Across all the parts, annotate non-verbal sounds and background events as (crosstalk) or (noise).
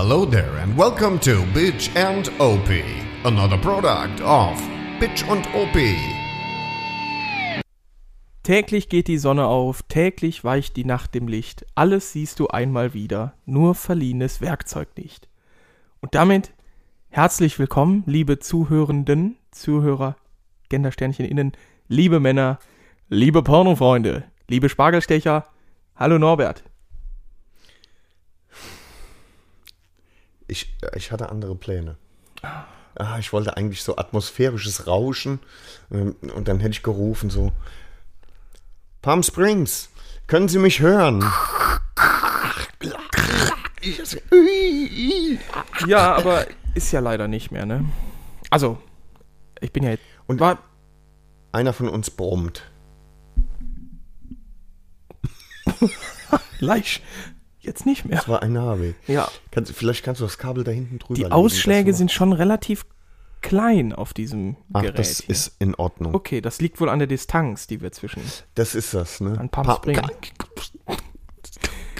Hello there and welcome to Bitch and OP, another product of Bitch und OP. Täglich geht die Sonne auf, täglich weicht die Nacht im Licht, alles siehst du einmal wieder, nur verliehenes Werkzeug nicht. Und damit herzlich willkommen, liebe Zuhörenden, Zuhörer, Gendersternchen innen, liebe Männer, liebe Pornofreunde, liebe Spargelstecher, hallo Norbert. Ich, ich hatte andere Pläne. Ah, ich wollte eigentlich so atmosphärisches Rauschen ähm, und dann hätte ich gerufen so Palm Springs, können Sie mich hören? Ja, aber ist ja leider nicht mehr, ne? Also, ich bin ja jetzt. Und war, einer von uns brummt. (laughs) leicht. Jetzt nicht mehr. Das war ein Name. Ja. Kannst, vielleicht kannst du das Kabel da hinten drüber Die legen, Ausschläge sind schon relativ klein auf diesem Ach, Gerät. das hier. ist in Ordnung. Okay, das liegt wohl an der Distanz, die wir zwischen. Das ist das, ne? An Palm Pa-.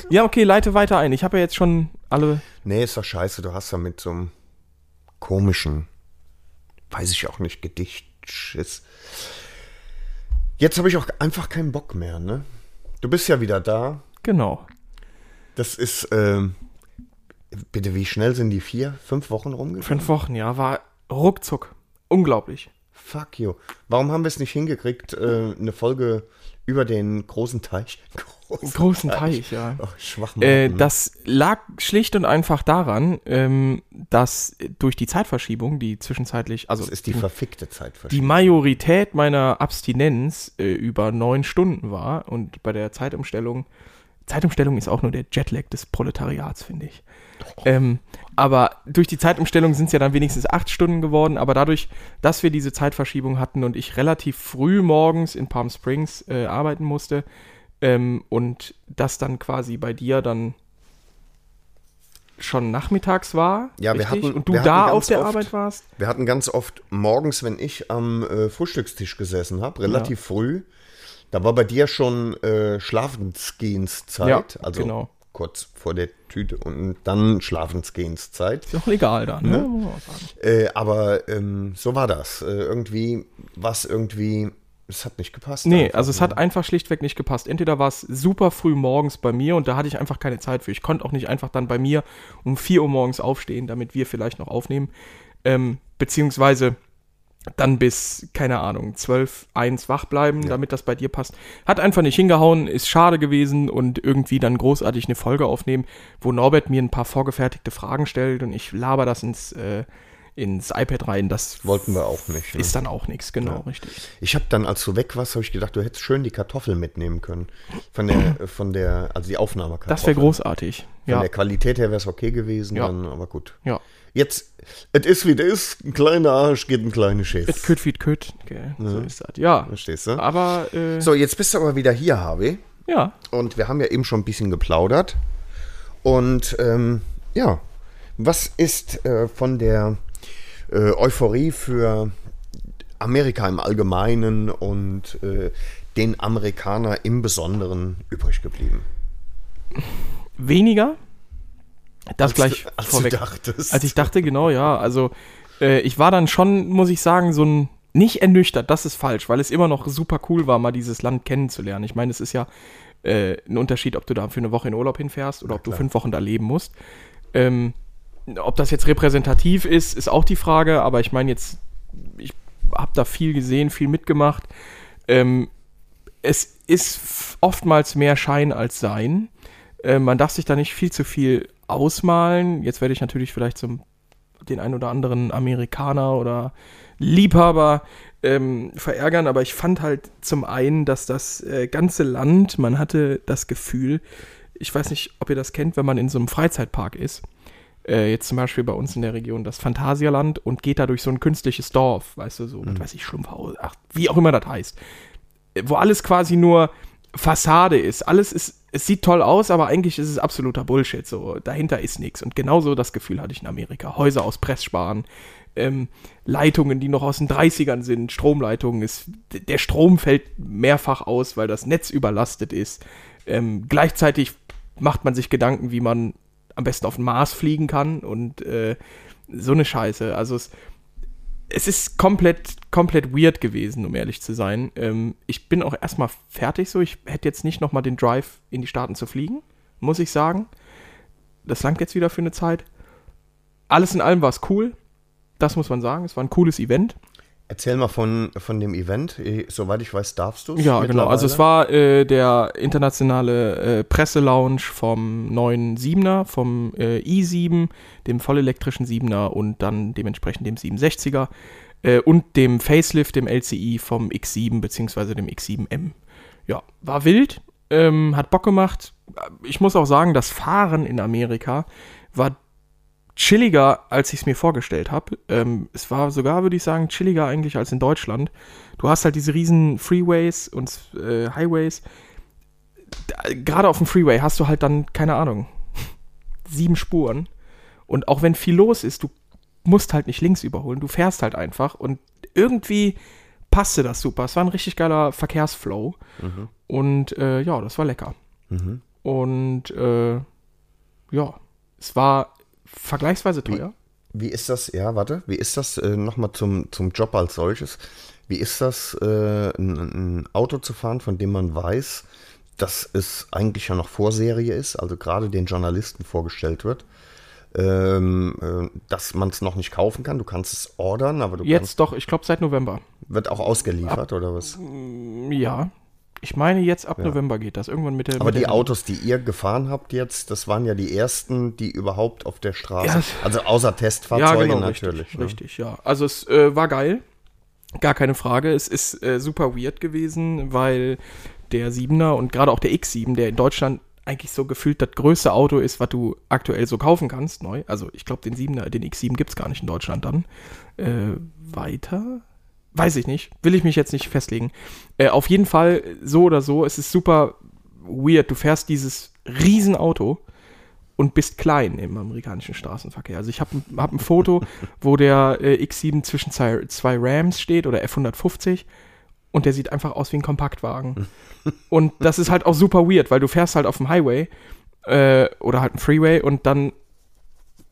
Ja, okay, leite weiter ein. Ich habe ja jetzt schon alle. Nee, ist doch scheiße. Du hast da mit so einem komischen, weiß ich auch nicht, Gedichtschiss. Jetzt habe ich auch einfach keinen Bock mehr, ne? Du bist ja wieder da. Genau. Das ist, ähm, bitte, wie schnell sind die vier, fünf Wochen rumgegangen? Fünf Wochen, ja, war ruckzuck. Unglaublich. Fuck you. Warum haben wir es nicht hingekriegt, äh, eine Folge über den großen Teich? (laughs) Großen, Großen Teich, ja. Ach, schwach Äh, das lag schlicht und einfach daran, ähm, dass durch die Zeitverschiebung, die zwischenzeitlich, also das ist die verfickte Zeit. die Majorität meiner Abstinenz äh, über neun Stunden war und bei der Zeitumstellung, Zeitumstellung ist auch nur der Jetlag des Proletariats, finde ich. Ähm, aber durch die Zeitumstellung sind es ja dann wenigstens acht Stunden geworden, aber dadurch, dass wir diese Zeitverschiebung hatten und ich relativ früh morgens in Palm Springs äh, arbeiten musste ähm, und das dann quasi bei dir dann schon nachmittags war, Ja, wir richtig? hatten- und du da auf der oft- Arbeit warst. Wir hatten ganz oft morgens, wenn ich am äh, Frühstückstisch gesessen habe, relativ früh, da war bei dir schon äh, Schlafensgehenszeit, Ja, also genau. kurz vor der Tüte und dann Schlafensgehenszeit. Ist auch legal da, ne? Sagen. Äh, aber ähm, so war das. Äh, irgendwie, was irgendwie, es hat nicht gepasst. Nee, einfach, also es ne? hat einfach schlichtweg nicht gepasst. Entweder war es super früh morgens bei mir und da hatte ich einfach keine Zeit für. Ich konnte auch nicht einfach dann bei mir um 4 Uhr morgens aufstehen, damit wir vielleicht noch aufnehmen. Ähm, beziehungsweise dann bis, keine Ahnung, 12, 1 wach bleiben, damit das bei dir passt. Hat einfach nicht hingehauen, ist schade gewesen und irgendwie dann großartig eine Folge aufnehmen, wo Norbert mir ein paar vorgefertigte Fragen stellt und ich laber das ins, äh, ins iPad rein. Das Wollten wir auch nicht. Ne? ist dann auch nichts, genau, richtig. Ich habe dann, als du weg warst, habe ich gedacht, du hättest schön die Kartoffeln mitnehmen können. Von der, (clears throat) von der, also die Aufnahmekartoffeln. Das wäre großartig. Von Ja, der Qualität her wäre es okay gewesen, Ja. dann, aber gut. ja. Jetzt, es ist wie es ist, ein kleiner Arsch geht ein kleiner Schiss. Et kütt wie et kütt. Okay, So ist das. Ja. Verstehst du? Aber, äh, So, jetzt bist du aber wieder hier, Harvey. ja. Und wir haben ja eben schon ein bisschen geplaudert. Und ähm, ja, was ist äh, von der äh, Euphorie für Amerika im Allgemeinen und äh, den Amerikaner im Besonderen übrig geblieben? Weniger. Das gleich du- als vorweg. Als ich dachte, genau, ja. Also, äh, ich war dann schon, muss ich sagen, so ein. Nicht ernüchtert, das ist falsch, weil es immer noch super cool war, mal dieses Land kennenzulernen. Ich meine, es ist ja äh, ein Unterschied, ob du da für eine Woche in Urlaub hinfährst oder ob du fünf Wochen da leben musst. Ähm, ob das jetzt repräsentativ ist, ist auch die Frage, aber ich meine jetzt, ich habe da viel gesehen, viel mitgemacht. Ähm, es ist oftmals mehr Schein als Sein. Äh, man darf sich da nicht viel zu viel ausmalen. Jetzt werde ich natürlich vielleicht zum den ein oder anderen Amerikaner oder Liebhaber ähm, verärgern, aber ich fand halt zum einen, dass das äh, ganze Land, man hatte das Gefühl, ich weiß nicht, ob ihr das kennt, wenn man in so einem Freizeitpark ist, äh, jetzt zum Beispiel bei uns in der Region das Phantasialand und geht da durch so ein künstliches Dorf, weißt du, so, was weiß ich, Schlumpfhaus, ach, wie auch immer das heißt, wo alles quasi nur Fassade ist. Alles ist, es sieht toll aus, aber eigentlich ist es absoluter Bullshit. So, dahinter ist nichts. Und genauso das Gefühl hatte ich in Amerika. Häuser aus Pressspan, ähm, Leitungen, die noch aus den 30ern sind, Stromleitungen. Ist, der Strom fällt mehrfach aus, weil das Netz überlastet ist. Ähm, gleichzeitig macht man sich Gedanken, wie man am besten auf den Mars fliegen kann und äh, so eine Scheiße. Also es, es ist komplett, komplett weird gewesen, um ehrlich zu sein. Ähm, ich bin auch erstmal fertig so. Ich hätte jetzt nicht nochmal den Drive in die Staaten zu fliegen, muss ich sagen. Das langt jetzt wieder für eine Zeit. Alles in allem war es cool. Das muss man sagen. Es war ein cooles Event. Erzähl mal von, von dem Event. Eh, Soweit ich weiß, darfst du es. Ja, genau. Also es war äh, der internationale äh, Presselaunch vom neuen 7er, vom äh, i7, dem vollelektrischen 7er und dann dementsprechend dem 760er äh, und dem Facelift, dem LCI vom X7 bzw. dem X7M. Ja, war wild, ähm, hat Bock gemacht. Ich muss auch sagen, das Fahren in Amerika war chilliger, als ich es mir vorgestellt habe. Ähm, es war sogar, würde ich sagen, chilliger eigentlich als in Deutschland. Du hast halt diese riesen Freeways und äh, Highways. Gerade auf dem Freeway hast du halt dann, keine Ahnung, (laughs) sieben Spuren. Und auch wenn viel los ist, du musst halt nicht links überholen. Du fährst halt einfach. Und irgendwie passte das super. Es war ein richtig geiler Verkehrsflow. Mhm. Und äh, ja, das war lecker. Mhm. Und äh, ja, es war vergleichsweise teuer. Wie, wie, ist das, ja, warte, wie ist das äh, nochmal zum, zum Job als solches? Wie ist das, äh, ein, ein, Auto zu fahren, von dem man weiß, dass es eigentlich ja noch Vorserie ist, also gerade den Journalisten vorgestellt wird? Ähm, äh, dass man es noch nicht kaufen kann. Du kannst es ordern, aber du Jetzt doch, ich glaube seit November. Wird auch ausgeliefert, Ab, oder was? Ja, ich meine, jetzt ab ja. November geht das. Irgendwann mit der. Aber mit die der Autos, die ihr gefahren habt jetzt, das waren ja die ersten, die überhaupt auf der Straße. Ja, also außer Testfahrzeuge ja, genau, natürlich. Richtig, ne? richtig, ja. Also es äh, war geil. Gar keine Frage. Es ist äh, super weird gewesen, weil der 7er und gerade auch der X7, der in Deutschland eigentlich so gefühlt das größte Auto ist, was du aktuell so kaufen kannst, neu. Also ich glaube, den 7er, den X7 gibt es gar nicht in Deutschland dann. Äh, weiter? Weiß ich nicht. Will ich mich jetzt nicht festlegen. Äh, auf jeden Fall, so oder so, es ist super weird. Du fährst dieses Riesenauto und bist klein im amerikanischen Straßenverkehr. Also ich habe hab ein Foto, (laughs) wo der äh, X7 zwischen zwei, zwei Rams steht oder F150 und der sieht einfach aus wie ein Kompaktwagen. (laughs) und das ist halt auch super weird, weil du fährst halt auf dem Highway äh, oder halt ein Freeway und dann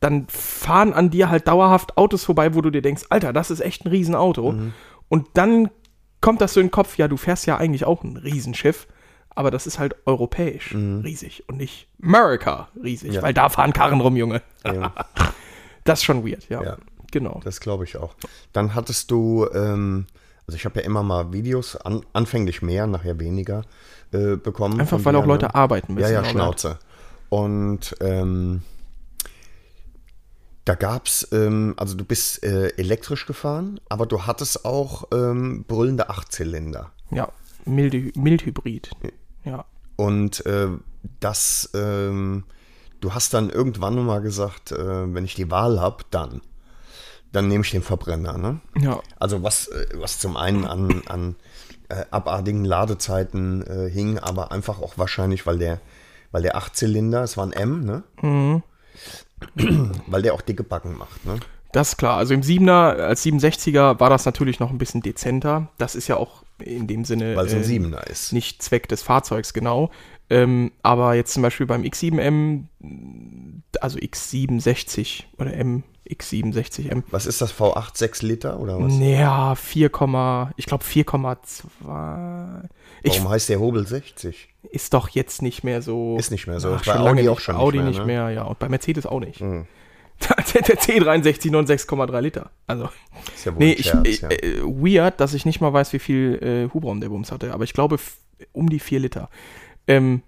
dann fahren an dir halt dauerhaft Autos vorbei, wo du dir denkst, Alter, das ist echt ein Riesenauto. Mhm. Und dann kommt das so in den Kopf, ja, du fährst ja eigentlich auch ein Riesenschiff, aber das ist halt europäisch mhm. riesig und nicht America riesig, ja. weil da fahren Karren rum, Junge. Ja. (laughs) das ist schon weird, ja. ja genau. Das glaube ich auch. Dann hattest du, ähm, also ich habe ja immer mal Videos, an, anfänglich mehr, nachher weniger äh, bekommen. Einfach weil auch Leute ne? arbeiten müssen. Ja, ja, Schnauze. Und ähm, da gab's, ähm, also du bist äh, elektrisch gefahren, aber du hattest auch ähm, brüllende Achtzylinder. Ja, mild, Mildhybrid. Ja. Und äh, das, ähm, du hast dann irgendwann mal gesagt, äh, wenn ich die Wahl habe, dann. Dann nehme ich den Verbrenner, ne? Ja. Also was, äh, was zum einen an, an äh, abartigen Ladezeiten äh, hing, aber einfach auch wahrscheinlich, weil der, weil der Achtzylinder, es war ein M, ne? Mhm (clears throat) weil der auch dicke Backen macht, ne? Das ist klar. Also im 7er, als 67er war das natürlich noch ein bisschen dezenter. Das ist ja auch in dem Sinne weil es ein 7er äh, ist. nicht Zweck des Fahrzeugs, genau. Ähm, aber jetzt zum Beispiel beim X7M, also X67 oder M, X67M. Was ist das, V8 6 Liter oder was? Ja, 4, ich glaube 4,2. Warum heißt der Hobel 60? Ist doch jetzt nicht mehr so. Ist nicht mehr so. Ach, bei Audi nicht, auch schon Audi nicht mehr, nicht mehr, ja. Und bei Mercedes auch nicht. Mhm. (laughs) der C63 nur 6,3 Liter. Also. Ist ja wohl nee, ich, Scherz, ja. äh, weird, dass ich nicht mal weiß, wie viel äh, Hubraum der Bums hatte. Aber ich glaube um die 4 Liter. Ähm,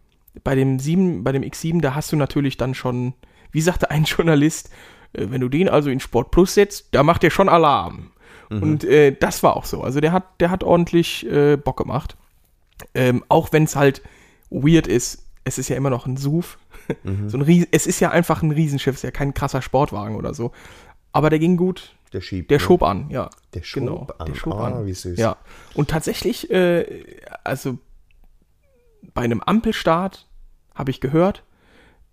bei dem 7, bei dem X7, da hast du natürlich dann schon, wie sagte ein (laughs) Journalist, äh, wenn du den also in Sport Plus setzt, da macht der schon Alarm. Mhm. Und äh, das war auch so. Also der hat, der hat ordentlich äh, Bock gemacht. Ähm, auch wenn es halt weird ist, es ist ja immer noch ein SUV. Mhm. (laughs) So ein Ries es ist ja einfach ein Riesenschiff, es ist ja kein krasser Sportwagen oder so. Aber der ging gut. Der schiebt. Der ne? schob an, ja. Der schob genau, an. Der schob oh, an. Wie süß. Ja. Und tatsächlich, äh, also bei einem Ampelstart habe ich gehört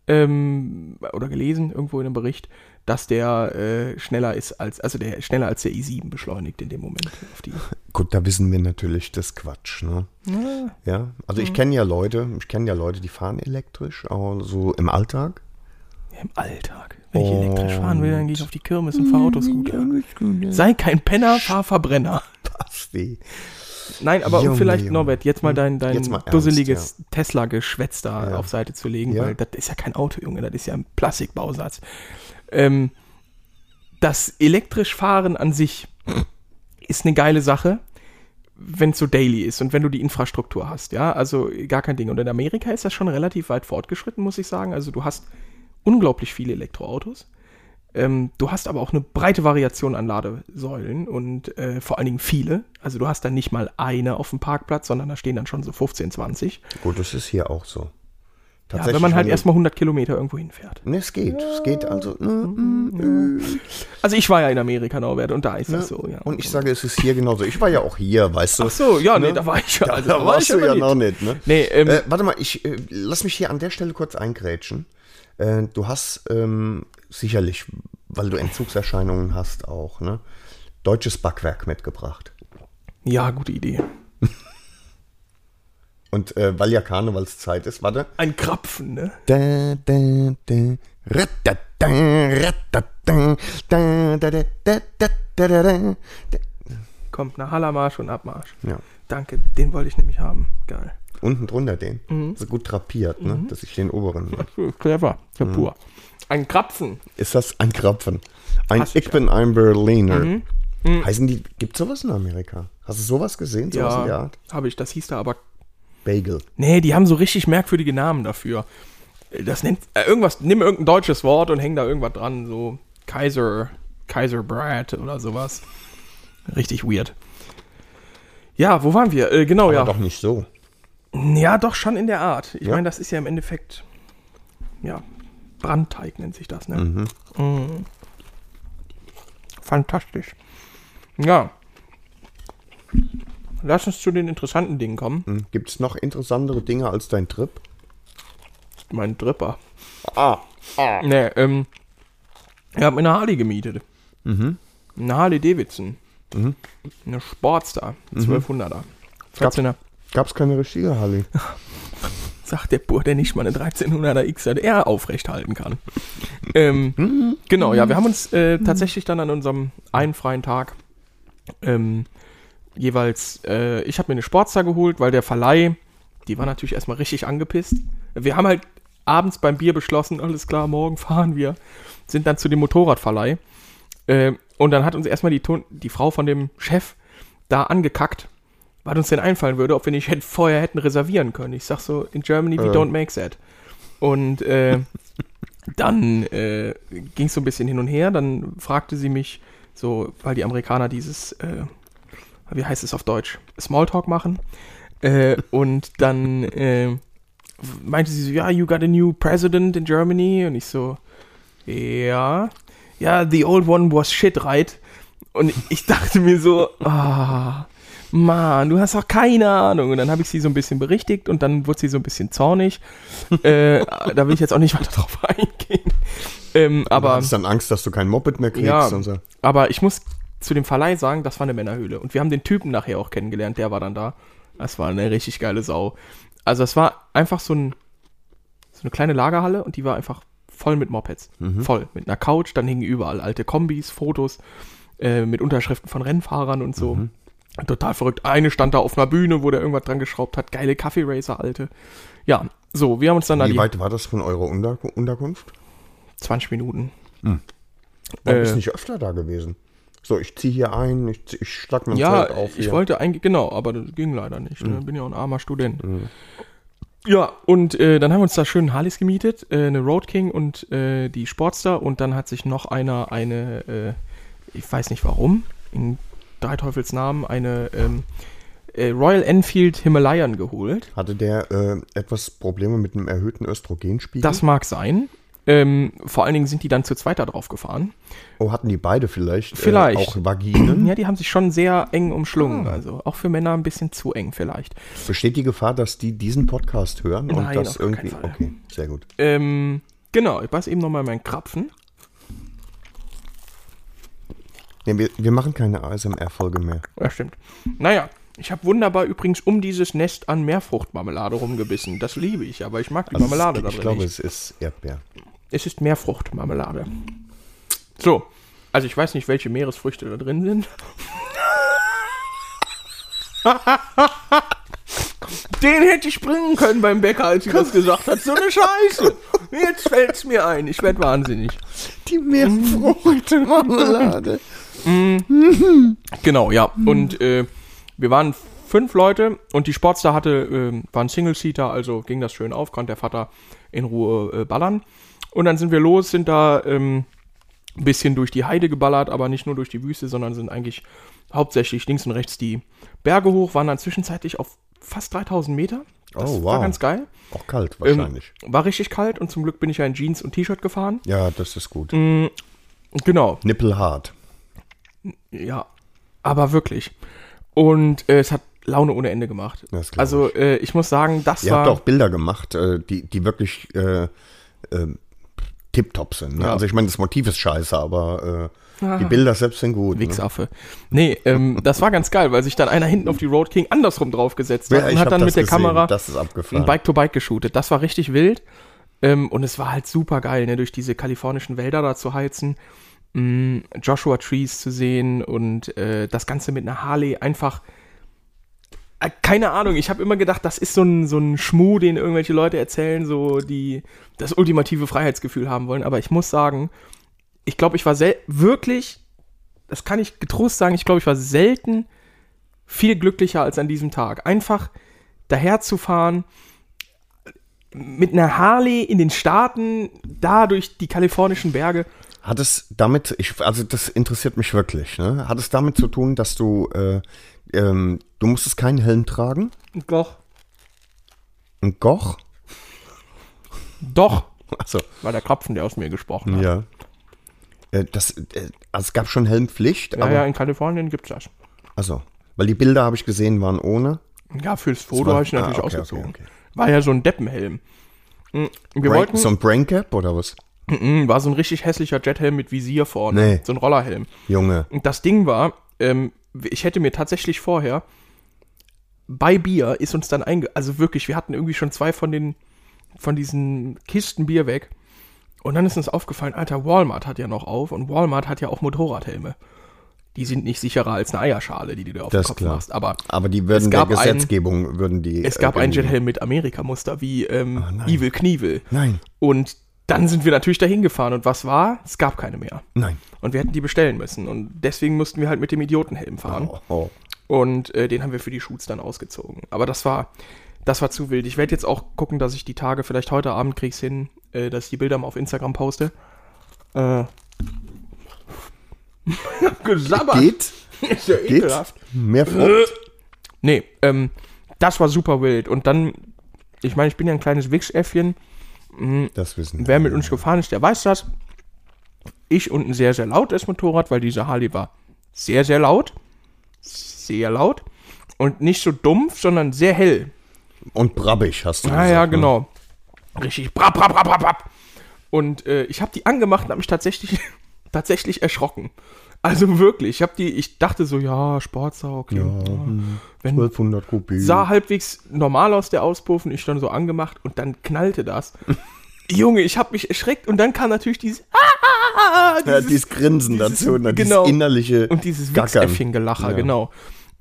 ähm, oder gelesen irgendwo in einem Bericht, dass der äh, schneller ist als, also der schneller als der i7 beschleunigt in dem Moment. Gut, da wissen wir natürlich, das Quatsch, ne? Ja. ja? Also ich kenne ja Leute, ich kenne ja Leute, die fahren elektrisch, auch so im Alltag. Im Alltag. Wenn ich elektrisch fahren will, dann gehe ich auf die Kirmes und fahre Autoscooter. Sei kein Penner, fahr Verbrenner. Basti. Nein, aber um Junge, vielleicht, Junge. Norbert, jetzt mal dein, dein Jetzt mal ernst, dusseliges Tesla-Geschwätz da Ja. auf Seite zu legen, Ja. weil das ist ja kein Auto, Junge, das ist ja ein Plastikbausatz. Ähm, das elektrisch Fahren an sich ist eine geile Sache, wenn es so daily ist und wenn du die Infrastruktur hast, ja, also gar kein Ding. Und in Amerika ist das schon relativ weit fortgeschritten, muss ich sagen. Also du hast unglaublich viele Elektroautos. Ähm, du hast aber auch eine breite Variation an Ladesäulen und äh, vor allen Dingen viele. Also du hast dann nicht mal eine auf dem Parkplatz, sondern da stehen dann schon so 15, 20. Gut, das ist hier auch so. Ja, wenn man halt erstmal 100 Kilometer irgendwo hinfährt. Ne, es geht. Es geht also. mm, mm, mm. Also ich war ja in Amerika, Norbert, und da ist das so, ja. Und ich sage, es ist hier genauso. Ich war ja auch hier, weißt du. Ach so, ja, nee, Ne? da war ich ja. Da, also, da war warst ich du ja nicht. noch nicht, ne? Nee, ähm, Äh, warte mal, ich äh, lass mich hier an der Stelle kurz eingrätschen. Äh, du hast ähm, sicherlich, weil du Entzugserscheinungen hast, auch, ne? Deutsches Backwerk mitgebracht. ja, gute Idee. Und äh, weil ja Karnevalszeit ist, warte. Ein Krapfen, ne? Da, da, da. Kommt nach Hallermarsch und Abmarsch. Ja. Danke, den wollte ich nämlich haben. Geil. Unten drunter den. Mhm. So gut drapiert, ne? Mhm. dass ich den oberen. Ne? Clever, Kapur. Mhm. Ein Krapfen. Ist das ein Krapfen? Ein Hast Ich bin ein Berliner. Mhm. Heißen die, gibt sowas in Amerika? Hast du sowas gesehen? Sowas ja, habe ich. Das hieß da aber Bagel. Nee, die haben so richtig merkwürdige Namen dafür. Das nennt. Äh, irgendwas, nimm irgendein deutsches Wort und häng da irgendwas dran. So Kaiser. Kaiser Brad oder sowas. Richtig weird. Ja, wo waren wir? Äh, genau, Aber ja. doch nicht so. Ja, doch schon in der Art. Ich Ja? meine, das ist ja im Endeffekt. Ja, Brandteig nennt sich das, ne? Mhm. Fantastisch. Ja. Lass uns zu den interessanten Dingen kommen. Hm. Gibt es noch interessantere Dinge als dein Trip? Mein Dripper. Ah. ah. Ne, ähm. Ich habe mir eine Harley gemietet. Mhm. Eine Harley Davidson. Eine Sportstar. Mhm. 1200er. 14er. Gab es keine richtige Halle? (laughs) sagt der Bur, der nicht mal eine 1300er XR aufrecht halten kann. ähm, genau, ja, wir haben uns äh, tatsächlich dann an unserem einen freien Tag ähm, jeweils, äh, ich habe mir eine Sportstar geholt, weil der Verleih, die war natürlich erstmal richtig angepisst. Wir haben halt abends beim Bier beschlossen, alles klar, morgen fahren wir, sind dann zu dem Motorradverleih. Äh, und dann hat uns erstmal die, Ton die Frau von dem Chef da angekackt, was uns denn einfallen würde, ob wir nicht (laughs) hätt, vorher hätten reservieren können. Ich sag so, in Germany we Äh. don't make that. Und äh, (laughs) dann äh, ging es so ein bisschen hin und her. Dann fragte sie mich, so, weil die Amerikaner dieses, äh, wie heißt es auf Deutsch, Smalltalk machen. Äh, und dann äh, meinte sie so, ja, you got a new president in Germany. Und ich so, ja, ja, the old one was shit, right? Und ich dachte mir so, ah, Mann, du hast doch keine Ahnung. Und dann habe ich sie so ein bisschen berichtigt und dann wurde sie so ein bisschen zornig. äh, da will ich jetzt auch nicht weiter drauf (laughs) eingehen. Ähm, Aber aber, hast dann Angst, dass du kein Moped mehr kriegst Ja. und so. aber ich muss zu dem Verleih sagen, das war eine Männerhöhle. Und wir haben den Typen nachher auch kennengelernt, der war dann da. Das war eine richtig geile Sau. Also es war einfach so, ein, so eine kleine Lagerhalle und die war einfach voll mit Mopeds. Voll. Mit einer Couch, dann hingen überall alte Kombis, Fotos äh, mit Unterschriften von Rennfahrern und so. Total verrückt. Eine stand da auf einer Bühne, wo der irgendwas dran geschraubt hat. Geile Kaffee-Racer, alte. Ja, so, wir haben uns dann da Wie weit war das von eurer Unter Unterkunft? 20 Minuten. Warum Äh, bist nicht öfter da gewesen? So, ich ziehe hier ein, ich, zieh- ich schlag mein Ja, Zelt auf ich hier. wollte eigentlich, genau, aber das ging leider nicht. Ne? Bin ja auch ein armer Student. Ja, und äh, dann haben wir uns da schön Harleys gemietet, äh, eine Road King und äh, die Sportster und dann hat sich noch einer eine, äh, ich weiß nicht warum, in drei Teufels Namen, eine ähm, äh, Royal Enfield Himalayan geholt. Hatte der äh, etwas Probleme mit einem erhöhten Östrogenspiegel? Das mag sein. Ähm, vor allen Dingen sind die dann zu zweit da drauf gefahren. Oh, hatten die beide vielleicht, Vielleicht. Äh, auch Vaginen? Ja, die haben sich schon sehr eng umschlungen. Ah. Also auch für Männer ein bisschen zu eng vielleicht. Besteht die Gefahr, dass die diesen Podcast hören und Nein, das auf gar irgendwie. Okay, sehr gut. Ähm, genau, ich weiß eben nochmal meinen Krapfen. Nee, wir, wir machen keine ASMR-Folge mehr. Ja, stimmt. Naja, ich habe wunderbar übrigens um dieses Nest an Meerfruchtmarmelade rumgebissen. Das liebe ich, aber ich mag die Marmelade da ich drin glaube, nicht. es ist Erdbeer. Es ist Meerfruchtmarmelade. So, also ich weiß nicht, welche Meeresfrüchte da drin sind. (laughs) Den hätte ich bringen können beim Bäcker, als sie das gesagt hat. So eine Scheiße. Jetzt fällt's mir ein. Ich werd wahnsinnig. Die Meerfruchtmarmelade. Genau, ja. Und äh, wir waren fünf Leute und die Sportstar hatte, äh, war ein Single-Seater, also ging das schön auf, konnte der Vater in Ruhe äh, ballern. Und dann sind wir los, sind da ähm, ein bisschen durch die Heide geballert, aber nicht nur durch die Wüste, sondern sind eigentlich hauptsächlich links und rechts die Berge hoch, waren dann zwischenzeitlich auf fast 3000 Meter. Das Oh, war wow. ganz geil. Auch kalt Ähm, wahrscheinlich. war richtig kalt und zum Glück bin ich ja in Jeans und T-Shirt gefahren. ja, das ist gut. Genau, Nippelhart. ja. Aber wirklich. Und äh, es hat Laune ohne Ende gemacht. Also äh, ich muss sagen, das Ihr war... habt auch Bilder gemacht, äh, die, die wirklich tipptopp sind. Ne? Ja. Also ich meine, das Motiv ist scheiße, aber äh, die Bilder selbst sind gut. Ne? Wichsaffe. Nee, ähm, das war ganz geil, weil sich dann einer hinten auf die Road King andersrum draufgesetzt hat Ja, und hat dann mit der gesehen. Kamera Das ist ein. Bike-to-Bike geshootet. Das war richtig wild. Ähm, und es war halt super geil, ne, durch diese kalifornischen Wälder da zu heizen, mh, Joshua Trees zu sehen und äh, das Ganze mit einer Harley einfach. Äh, keine Ahnung, ich habe immer gedacht, das ist so ein, so ein Schmuh, den irgendwelche Leute erzählen, so die das ultimative Freiheitsgefühl haben wollen. Aber ich muss sagen, ich glaube, ich war wirklich, das kann ich getrost sagen, ich glaube, ich war selten viel glücklicher als an diesem Tag. Einfach daherzufahren, mit einer Harley in den Staaten, da durch die kalifornischen Berge. Hat es damit, ich, also das interessiert mich wirklich, ne? Hat es damit zu tun, dass du, äh, ähm, du musstest keinen Helm tragen? Doch. Ein Goch? Doch, (laughs) Achso, war der Krapfen, der aus mir gesprochen hat. ja. Äh, das, äh, also es gab schon Helmpflicht, Ja, aber, ja, in Kalifornien gibt's das. also, weil die Bilder habe ich gesehen, waren ohne. Ja, fürs Foto habe ich ihn ah, natürlich okay, ausgezogen. okay, okay. War ja so ein Deppenhelm. Mhm. Wir Brain, wollten, so ein Brain Cap oder was? War so ein richtig hässlicher Jethelm mit Visier vorne. Nee. So ein Rollerhelm. Junge. Und das Ding war, ähm, ich hätte mir tatsächlich vorher bei Bier ist uns dann einge... Also wirklich, wir hatten irgendwie schon zwei von den von diesen Kisten Bier weg. Und dann ist uns aufgefallen, Alter, Walmart hat ja noch auf und Walmart hat ja auch Motorradhelme. Die sind nicht sicherer als eine Eierschale, die du dir auf Das den Kopf klar. machst. Aber Aber die würden der gab einen- Gesetzgebung, würden die. es äh, gab einen genehmigen. Jethelm mit Amerika-Muster wie ähm, nein. Evil Knievel. Nein, Und dann sind wir natürlich dahin gefahren. Und was war? Es gab keine mehr. nein. Und wir hätten die bestellen müssen. Und deswegen mussten wir halt mit dem Idiotenhelm fahren. Oh, oh. Und äh, den haben wir für die Shoots dann ausgezogen. Aber das war, das war zu wild. Ich werde jetzt auch gucken, dass ich die Tage, vielleicht heute Abend krieg's hin, äh, dass ich die Bilder mal auf Instagram poste. Äh. (laughs) Gesabbert. Geht? (laughs) Ist ja Geht? ekelhaft. Mehr Frucht? Nee, ähm, das war super wild. Und dann, ich meine, ich bin ja ein kleines Wichsäffchen. Das wissen Wer mit uns gefahren ist, der weiß das. Ich und ein sehr, sehr lautes Motorrad, weil diese Harley war sehr, sehr laut. Sehr laut. Und nicht so dumpf, sondern sehr hell. Und brabbig hast du Ah ja, ne? genau. Richtig. Brap, brap, brap, brap, brap. Und äh, ich habe die angemacht und habe mich tatsächlich, (laughs) tatsächlich erschrocken. Also wirklich. Ich habe die, ich dachte so, ja, Sportsau, okay. hm. Wenn, 1200 Rupien. sah halbwegs normal aus, der Auspuff, und ich dann so angemacht und dann knallte das. (laughs) Junge, ich habe mich erschreckt und dann kam natürlich dieses, ah, (laughs) ja, dieses dieses Grinsen dieses- dazu, ne? genau. dieses innerliche und dieses Gackern. Wichsäffchen-Gelacher, Ja. genau.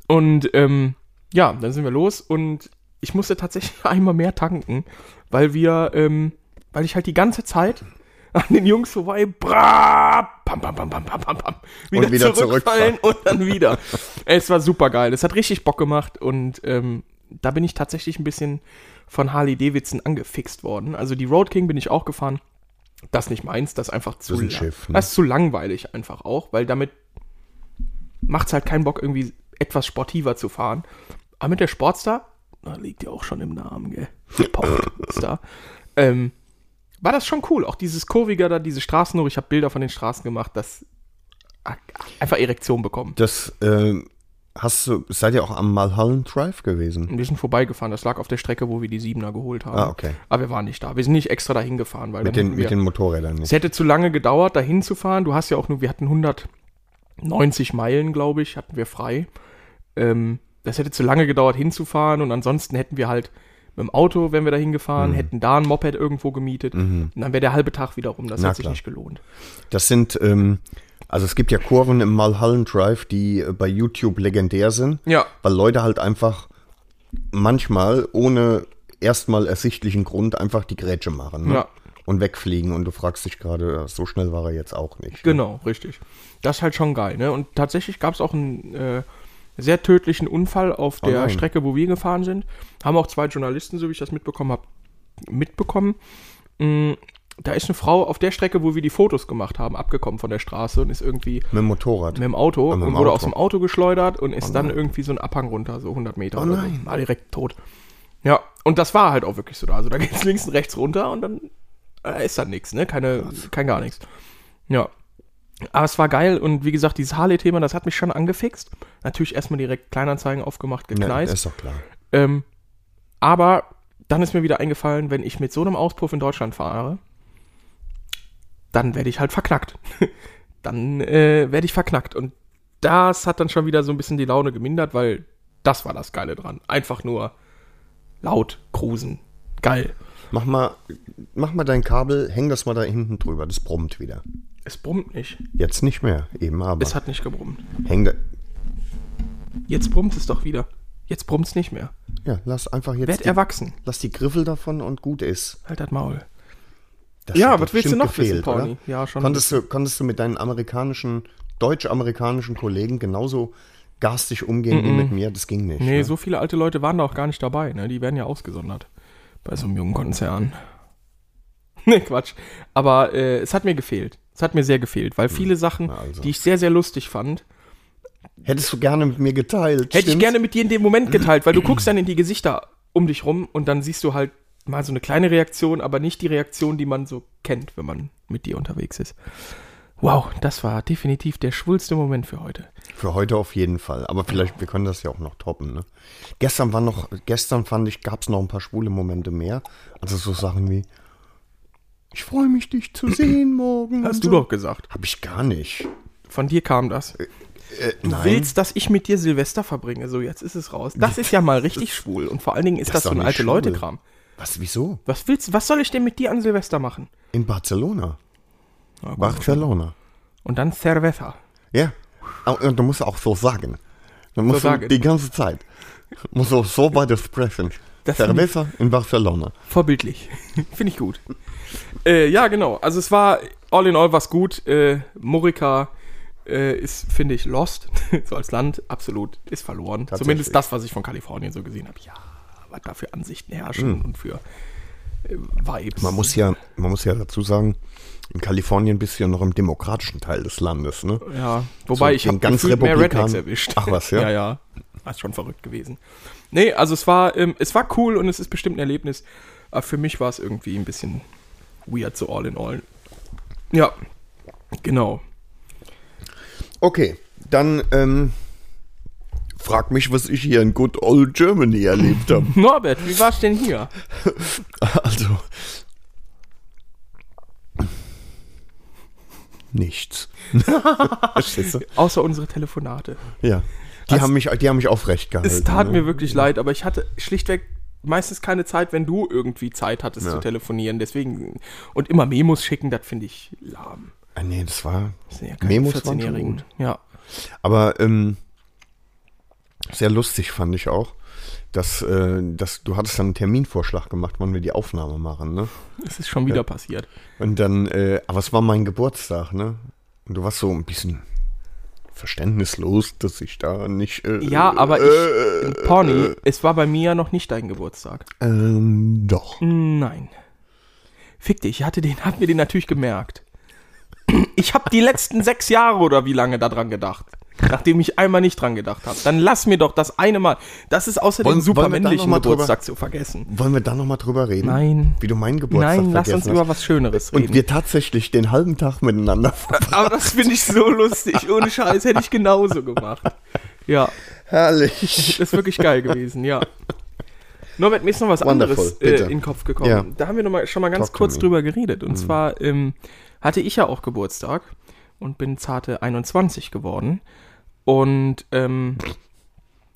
Und ähm, ja, dann sind wir los und ich musste tatsächlich (laughs) einmal mehr tanken, weil wir, ähm, weil ich halt die ganze Zeit an den Jungs vorbei, bra, pam, pam, pam, pam, pam, pam, pam, wieder, Und wieder zurückfallen und dann wieder. es war super geil. Es hat richtig Bock gemacht und ähm, da bin ich tatsächlich ein bisschen von Harley Davidson angefixt worden. Also die Road King bin ich auch gefahren. Das nicht meins, das ist einfach zu, ist ein la- Schiff, ne? das ist zu langweilig einfach auch, weil damit macht es halt keinen Bock, irgendwie etwas sportiver zu fahren. Aber mit der Sportstar, da liegt ja auch schon im Namen, gell? Sportstar. ähm, war das schon cool. Auch dieses kurviger da, diese Straßen noch. Ich habe Bilder von den Straßen gemacht, das einfach Erektion bekommen. Das, äh, hast du, seid ihr auch am Mulholland Drive gewesen? Wir sind vorbeigefahren. Das lag auf der Strecke, wo wir die Siebener geholt haben. Ah, okay. Aber wir waren nicht da. Wir sind nicht extra dahin gefahren, weil Mit den, mit den Motorrädern es nicht. hätte zu lange gedauert, dahin zu fahren. Du hast ja auch nur, wir hatten 190 Meilen, glaube ich, hatten wir frei. Ähm, das hätte zu lange gedauert, hinzufahren und ansonsten hätten wir halt Mit dem Auto wären wir da hingefahren, hätten da ein Moped irgendwo gemietet. Und dann wäre der halbe Tag wieder rum. Das Mhm. Na hat sich klar. nicht gelohnt. Das sind, ähm, also es gibt ja Kurven im Malhallen Drive, die äh, bei YouTube legendär sind, Ja. weil Leute halt einfach manchmal ohne erstmal ersichtlichen Grund einfach die Grätsche machen ne? Ja. und wegfliegen und du fragst dich gerade, so schnell war er jetzt auch nicht. ne? Genau, richtig. Das ist halt schon geil, ne? Und tatsächlich gab es auch einen äh, sehr tödlichen Unfall auf Oh der. Strecke, wo wir gefahren sind. Haben auch zwei Journalisten, so wie ich das mitbekommen habe, mitbekommen. Mm, da ist eine Frau auf der Strecke, wo wir die Fotos gemacht haben, abgekommen von der Straße und ist irgendwie Mit dem Motorrad. mit dem Auto Ah, mit dem und wurde Auto. aus dem Auto geschleudert und ist dann irgendwie so einen Abhang runter, so 100 Meter Oh oder nein. so. War direkt tot. Ja, und das war halt auch wirklich so da. Also da (laughs) geht's links und rechts runter und dann äh, ist dann nichts, ne? Keine, kein gar nichts. Ja. Aber es war geil und wie gesagt, dieses Harley-Thema, das hat mich schon angefixt. Natürlich erstmal direkt Kleinanzeigen aufgemacht, Ja, gekneist. ist doch klar. Ähm, aber dann ist mir wieder eingefallen, wenn ich mit so einem Auspuff in Deutschland fahre, dann werde ich halt verknackt. (laughs) dann äh, werde ich verknackt. Und das hat dann schon wieder so ein bisschen die Laune gemindert, weil das war das Geile dran. Einfach nur laut, cruisen. Geil. Mach mal, mach mal dein Kabel, häng das mal da hinten drüber, das brummt wieder. Es brummt nicht. Jetzt nicht mehr, eben aber. Es hat nicht gebrummt. häng da, Jetzt brummt es doch wieder. Jetzt brummt es nicht mehr. ja, lass einfach jetzt Werd die, erwachsen. lass die Griffel davon und gut ist. Halt das Maul. Das Ja, was willst du noch wissen, gefehlt, Pauli? oder? Ja, schon. Konntest du, konntest du mit deinen amerikanischen, deutsch-amerikanischen Kollegen genauso garstig umgehen wie mit mir? Das ging nicht. Nee, ne? so viele alte Leute waren da auch gar nicht dabei, ne? Die werden ja ausgesondert. Bei so einem jungen Konzern. (laughs) nee, Quatsch. Aber äh, es hat mir gefehlt. Es hat mir sehr gefehlt, weil viele Sachen, also. die ich sehr, sehr lustig fand, Hättest du gerne mit mir geteilt. hätte ich gerne mit dir in dem Moment (clears throat) geteilt, weil du guckst dann in die Gesichter um dich rum und dann siehst du halt mal so eine kleine Reaktion, aber nicht die Reaktion, die man so kennt, wenn man mit dir unterwegs ist. Wow, das war definitiv der schwulste Moment für heute. Für heute auf jeden Fall. Aber vielleicht, wir können das ja auch noch toppen, ne? Gestern war noch, gestern fand ich, gab es noch ein paar schwule Momente mehr. Also so Sachen wie, ich freue mich, dich zu (clears throat) sehen morgen. Hast du doch gesagt. Hab ich gar nicht. Von dir kam das. Äh, Du nein. willst, dass ich mit dir Silvester verbringe, so jetzt ist es raus. Das ist ja mal richtig schwul und vor allen Dingen ist Das das, so ein alte. Leute-Kram. Was, wieso? Was willst, was soll ich denn mit dir an Silvester machen? In Barcelona. Ja. Barcelona. Und dann Cerveza. Ja. Und du musst auch so sagen. Du musst So sagen. die ganze Zeit. Du musst auch so beides sprechen. Das Cerveza in Barcelona. Vorbildlich. (laughs) Finde ich gut. Äh, ja, genau. Also es war all in all was gut. Äh, Morica äh, ist, finde ich, lost. (laughs) so als Land absolut ist verloren. Zumindest das, was ich von Kalifornien so gesehen habe. Ja, was da für Ansichten herrschen und für Vibes. Man muss ja, man muss ja dazu sagen, in Kalifornien bist du ja noch im demokratischen Teil des Landes, ne? Ja, wobei So ich habe ganz mehr Rednecks erwischt. Ach was, ja? (laughs) ja, ja. Das ist schon verrückt gewesen. Nee, also es war, ähm, es war cool und es ist bestimmt ein Erlebnis. Aber für mich war es irgendwie ein bisschen weird, so all in all. Ja, genau. Okay, dann ähm, frag mich, was ich hier in Good Old Germany erlebt habe. (laughs) Norbert, wie war's denn hier? (laughs) Also. Nichts. (laughs) Außer unsere Telefonate. Ja. Die, haben mich, die haben mich aufrecht gehalten. Es tat ne? mir wirklich leid, aber ich hatte schlichtweg meistens keine Zeit, wenn du irgendwie Zeit hattest Ja. zu telefonieren. Deswegen, und immer Memos schicken, das finde ich lahm. Ah, nee, das war. Das sind ja keine Memos waren schon 14-Jährigen. gut. Ja. Aber ähm, sehr lustig fand ich auch, dass, äh, dass du hattest dann einen Terminvorschlag gemacht, wann wir die Aufnahme machen, ne? Es ist schon wieder passiert. Und dann, äh, aber es war mein Geburtstag, ne? Und du warst so ein bisschen verständnislos, dass ich da nicht. Äh, Ja, aber ich, äh, Pony, es war bei mir ja noch nicht dein Geburtstag. Ähm, doch. Nein. Fick dich, ich hatte den, hab mir den natürlich gemerkt. Ich habe die letzten sechs Jahre oder wie lange daran gedacht. Nachdem ich einmal nicht dran gedacht habe. Dann lass mir doch das eine Mal. Das ist außerdem Wollen- super wollen wir da männlichen noch mal drüber- Geburtstag zu vergessen. Wollen wir da nochmal drüber reden? Nein. Wie du meinen Geburtstag Nein, lass uns hast. über was Schöneres reden. Und wir tatsächlich den halben Tag miteinander (laughs) Aber das finde ich so lustig. Ohne Scheiß hätte ich genauso gemacht. Ja, Herrlich. das ist wirklich geil gewesen, ja. Norbert, mir ist noch was Wonderful, anderes äh, in den Kopf gekommen. Ja. Da haben wir noch mal, schon mal ganz Talk kurz. Mhm. drüber geredet. Und zwar ähm, hatte ich ja auch Geburtstag und bin zarte 21 geworden. Und ähm,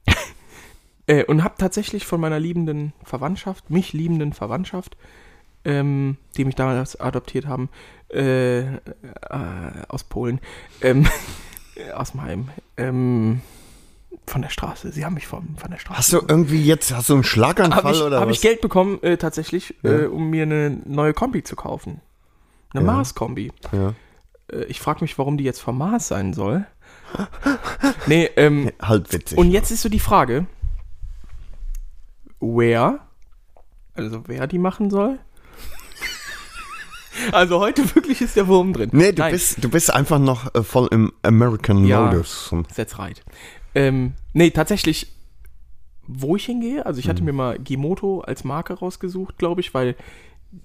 (laughs) Äh, und habe tatsächlich von meiner liebenden Verwandtschaft, mich liebenden Verwandtschaft, ähm, die mich damals adoptiert haben, äh, äh, aus Polen, ähm, (laughs) aus dem Heim, ähm, von der Straße. Sie haben mich vom, von der Straße. Hast du irgendwie jetzt, hast du einen Schlaganfall Habe ich, oder hab was? ich Geld bekommen, äh, tatsächlich, Ja. äh, um mir eine neue Kombi zu kaufen. Eine Ja. Mars-Kombi. ja. Äh, ich frage mich, warum die jetzt vom Mars sein soll. nee, ähm, Halt witzig. und jetzt ist so die Frage, wer, also wer die machen soll? (laughs) also heute wirklich ist der Wurm drin. nee, du Nein. bist, du bist einfach noch äh, voll im American Ja. Modus. That's right. Ähm, nee, tatsächlich, wo ich hingehe, also Mhm. ich hatte mir mal Gimoto als Marke rausgesucht, glaube ich, weil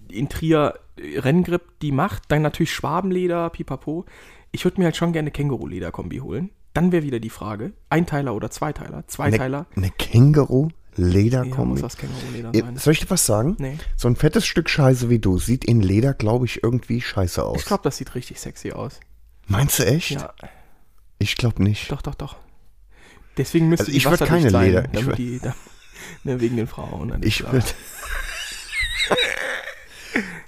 in Trier äh, Renngrip die macht, dann natürlich Schwabenleder, pipapo. Ich würde mir halt schon gerne Känguru-Leder-Kombi holen. Dann wäre wieder die Frage, Einteiler oder Zweiteiler? Zweiteiler? Eine ja, Känguru-Lederkombi. muss aus Känguru-Leder Ja, sein. Soll ich dir was sagen? Nee. So ein fettes Stück Scheiße wie du sieht in Leder, glaube ich, irgendwie scheiße aus. Ich glaube, das sieht richtig sexy aus. Meinst du echt? Ja, Ich glaube nicht. doch, doch, doch. Deswegen müsste Also ich würd wasserdicht keine sein, Leder- ich würd- die, da, (laughs) ne, wegen den Frauen. Ich würde.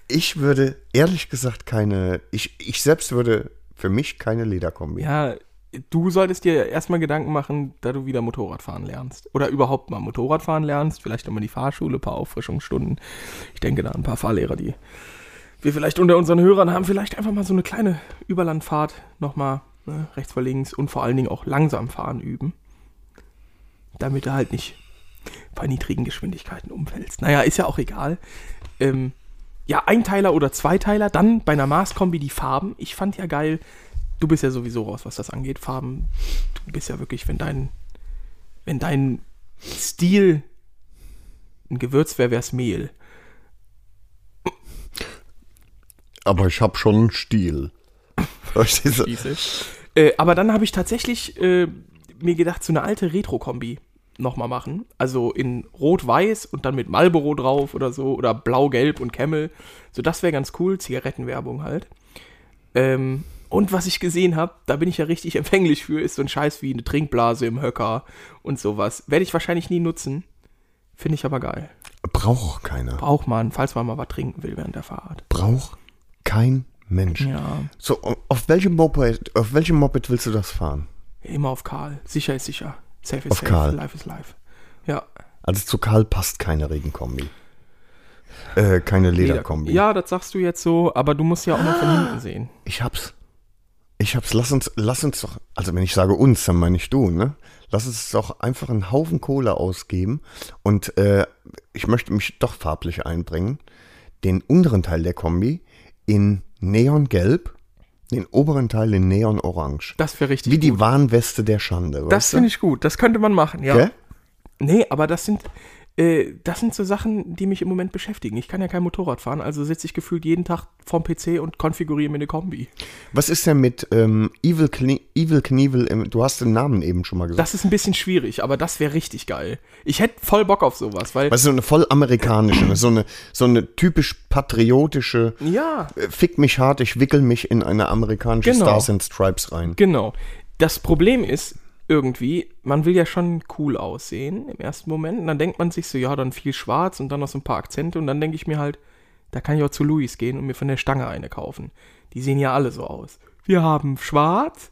Ich würde ehrlich gesagt keine. Ich, ich selbst würde für mich keine Lederkombi. Ja, du solltest dir erstmal Gedanken machen, da du wieder Motorrad fahren lernst. Oder überhaupt mal Motorrad fahren lernst. Vielleicht nochmal die Fahrschule, ein paar Auffrischungsstunden. Ich denke da an ein paar Fahrlehrer, die wir vielleicht unter unseren Hörern haben. Vielleicht einfach mal so eine kleine Überlandfahrt nochmal ne, rechts vor links und vor allen Dingen auch langsam fahren üben. Damit du halt nicht bei niedrigen Geschwindigkeiten umfällst. Naja, ist ja auch egal. Ähm, ja, Einteiler oder Zweiteiler, dann bei einer Mars-Kombi die Farben. Ich fand ja geil, du bist ja sowieso raus, was das angeht. Farben, du bist ja wirklich, wenn dein, wenn dein Stil ein Gewürz wäre, wär's Mehl. Aber ich habe schon einen Stil. (laughs) Äh, aber dann habe ich tatsächlich äh, mir gedacht, so eine alte Retro-Kombi nochmal machen. Also in Rot-Weiß und dann mit Marlboro drauf oder so. Oder Blau-Gelb und Camel. So, das wäre ganz cool. Zigarettenwerbung halt. Ähm, und was ich gesehen habe, da bin ich ja richtig (laughs) empfänglich für, ist so ein Scheiß wie eine Trinkblase im Höcker und sowas. Werde ich wahrscheinlich nie nutzen. Finde ich aber geil. Braucht auch keiner. Braucht man, falls man mal was trinken will während der Fahrt. Braucht kein Mensch. Ja, So, auf welchem Moped, auf welchem Moped willst du das fahren? immer auf Karl. Sicher ist sicher. Safe is Auf safe. Karl. Life is life. Ja. Also zu Karl passt keine Regenkombi. Äh, keine Lederkombi. Ja, das sagst du jetzt so, aber du musst ja auch noch von hinten sehen. Ich hab's. Ich hab's. Lass uns, lass uns doch, also wenn ich sage uns, dann meine ich du, ne? Lass uns doch einfach einen Haufen Kohle ausgeben und äh, ich möchte mich doch farblich einbringen. Den unteren Teil der Kombi in Neongelb, den oberen Teil in Neonorange. Das wäre richtig Wie die gut. Warnweste der Schande. Das finde ich gut. Das könnte man machen, ja. Gell? Nee, aber das sind, das sind so Sachen, die mich im Moment beschäftigen. Ich kann ja kein Motorrad fahren, also sitze ich gefühlt jeden Tag vorm PC und konfiguriere mir eine Kombi. Was ist denn mit ähm, Evil, Knie Evil Knievel? Du hast den Namen eben schon mal gesagt. Das ist ein bisschen schwierig, aber das wäre richtig geil. Ich hätte voll Bock auf sowas, weil. Was so eine voll amerikanische, so eine, so eine typisch patriotische, Ja, äh, fick mich hart, ich wickel mich in eine amerikanische Genau. Stars and Stripes rein. genau. Das Problem ist irgendwie, man will ja schon cool aussehen im ersten Moment. Und dann denkt man sich so, ja, dann viel schwarz und dann noch so ein paar Akzente. Und dann denke ich mir halt, da kann ich auch zu Louis gehen und mir von der Stange eine kaufen. Die sehen ja alle so aus. Wir haben schwarz.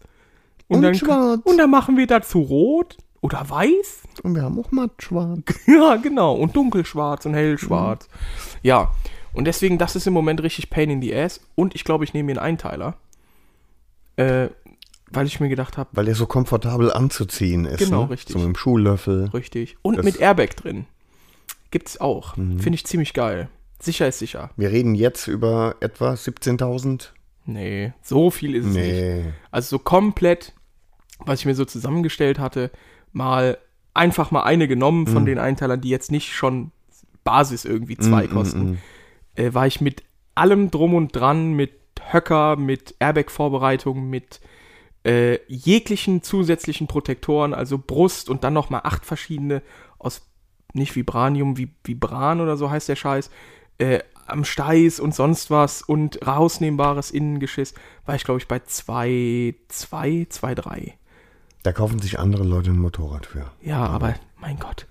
Und dann, schwarz. Und dann machen wir dazu rot oder weiß. Und wir haben auch matt schwarz. (laughs) Ja, genau. Und dunkelschwarz und hellschwarz. Ja. Und deswegen, das ist im Moment richtig Pain in the Ass. Und ich glaube, ich nehme mir einen Einteiler. Äh, weil ich mir gedacht habe, Weil der so komfortabel anzuziehen ist. Genau, ne? richtig. So mit dem Schuhlöffel. richtig. Und Das- mit Airbag drin. Gibt's auch. Finde ich ziemlich geil. Sicher ist sicher. Wir reden jetzt über etwa 17.000. Nee, so viel ist es nicht. Nee. Also so komplett, was ich mir so zusammengestellt hatte, mal einfach mal eine genommen von den Einteilern, die jetzt nicht schon Basis irgendwie zwei kosten. Äh, war ich mit allem drum und dran, mit Höcker, mit Airbag-Vorbereitung, mit äh, jeglichen zusätzlichen Protektoren, also Brust und dann nochmal acht verschiedene aus nicht Vibranium, wie Vibran oder so heißt der Scheiß, äh, am Steiß und sonst was und rausnehmbares Innengeschiss, war ich glaube ich bei zwei, zwei, zwei, drei. Da kaufen sich andere Leute ein Motorrad für. Ja, aber mein Gott.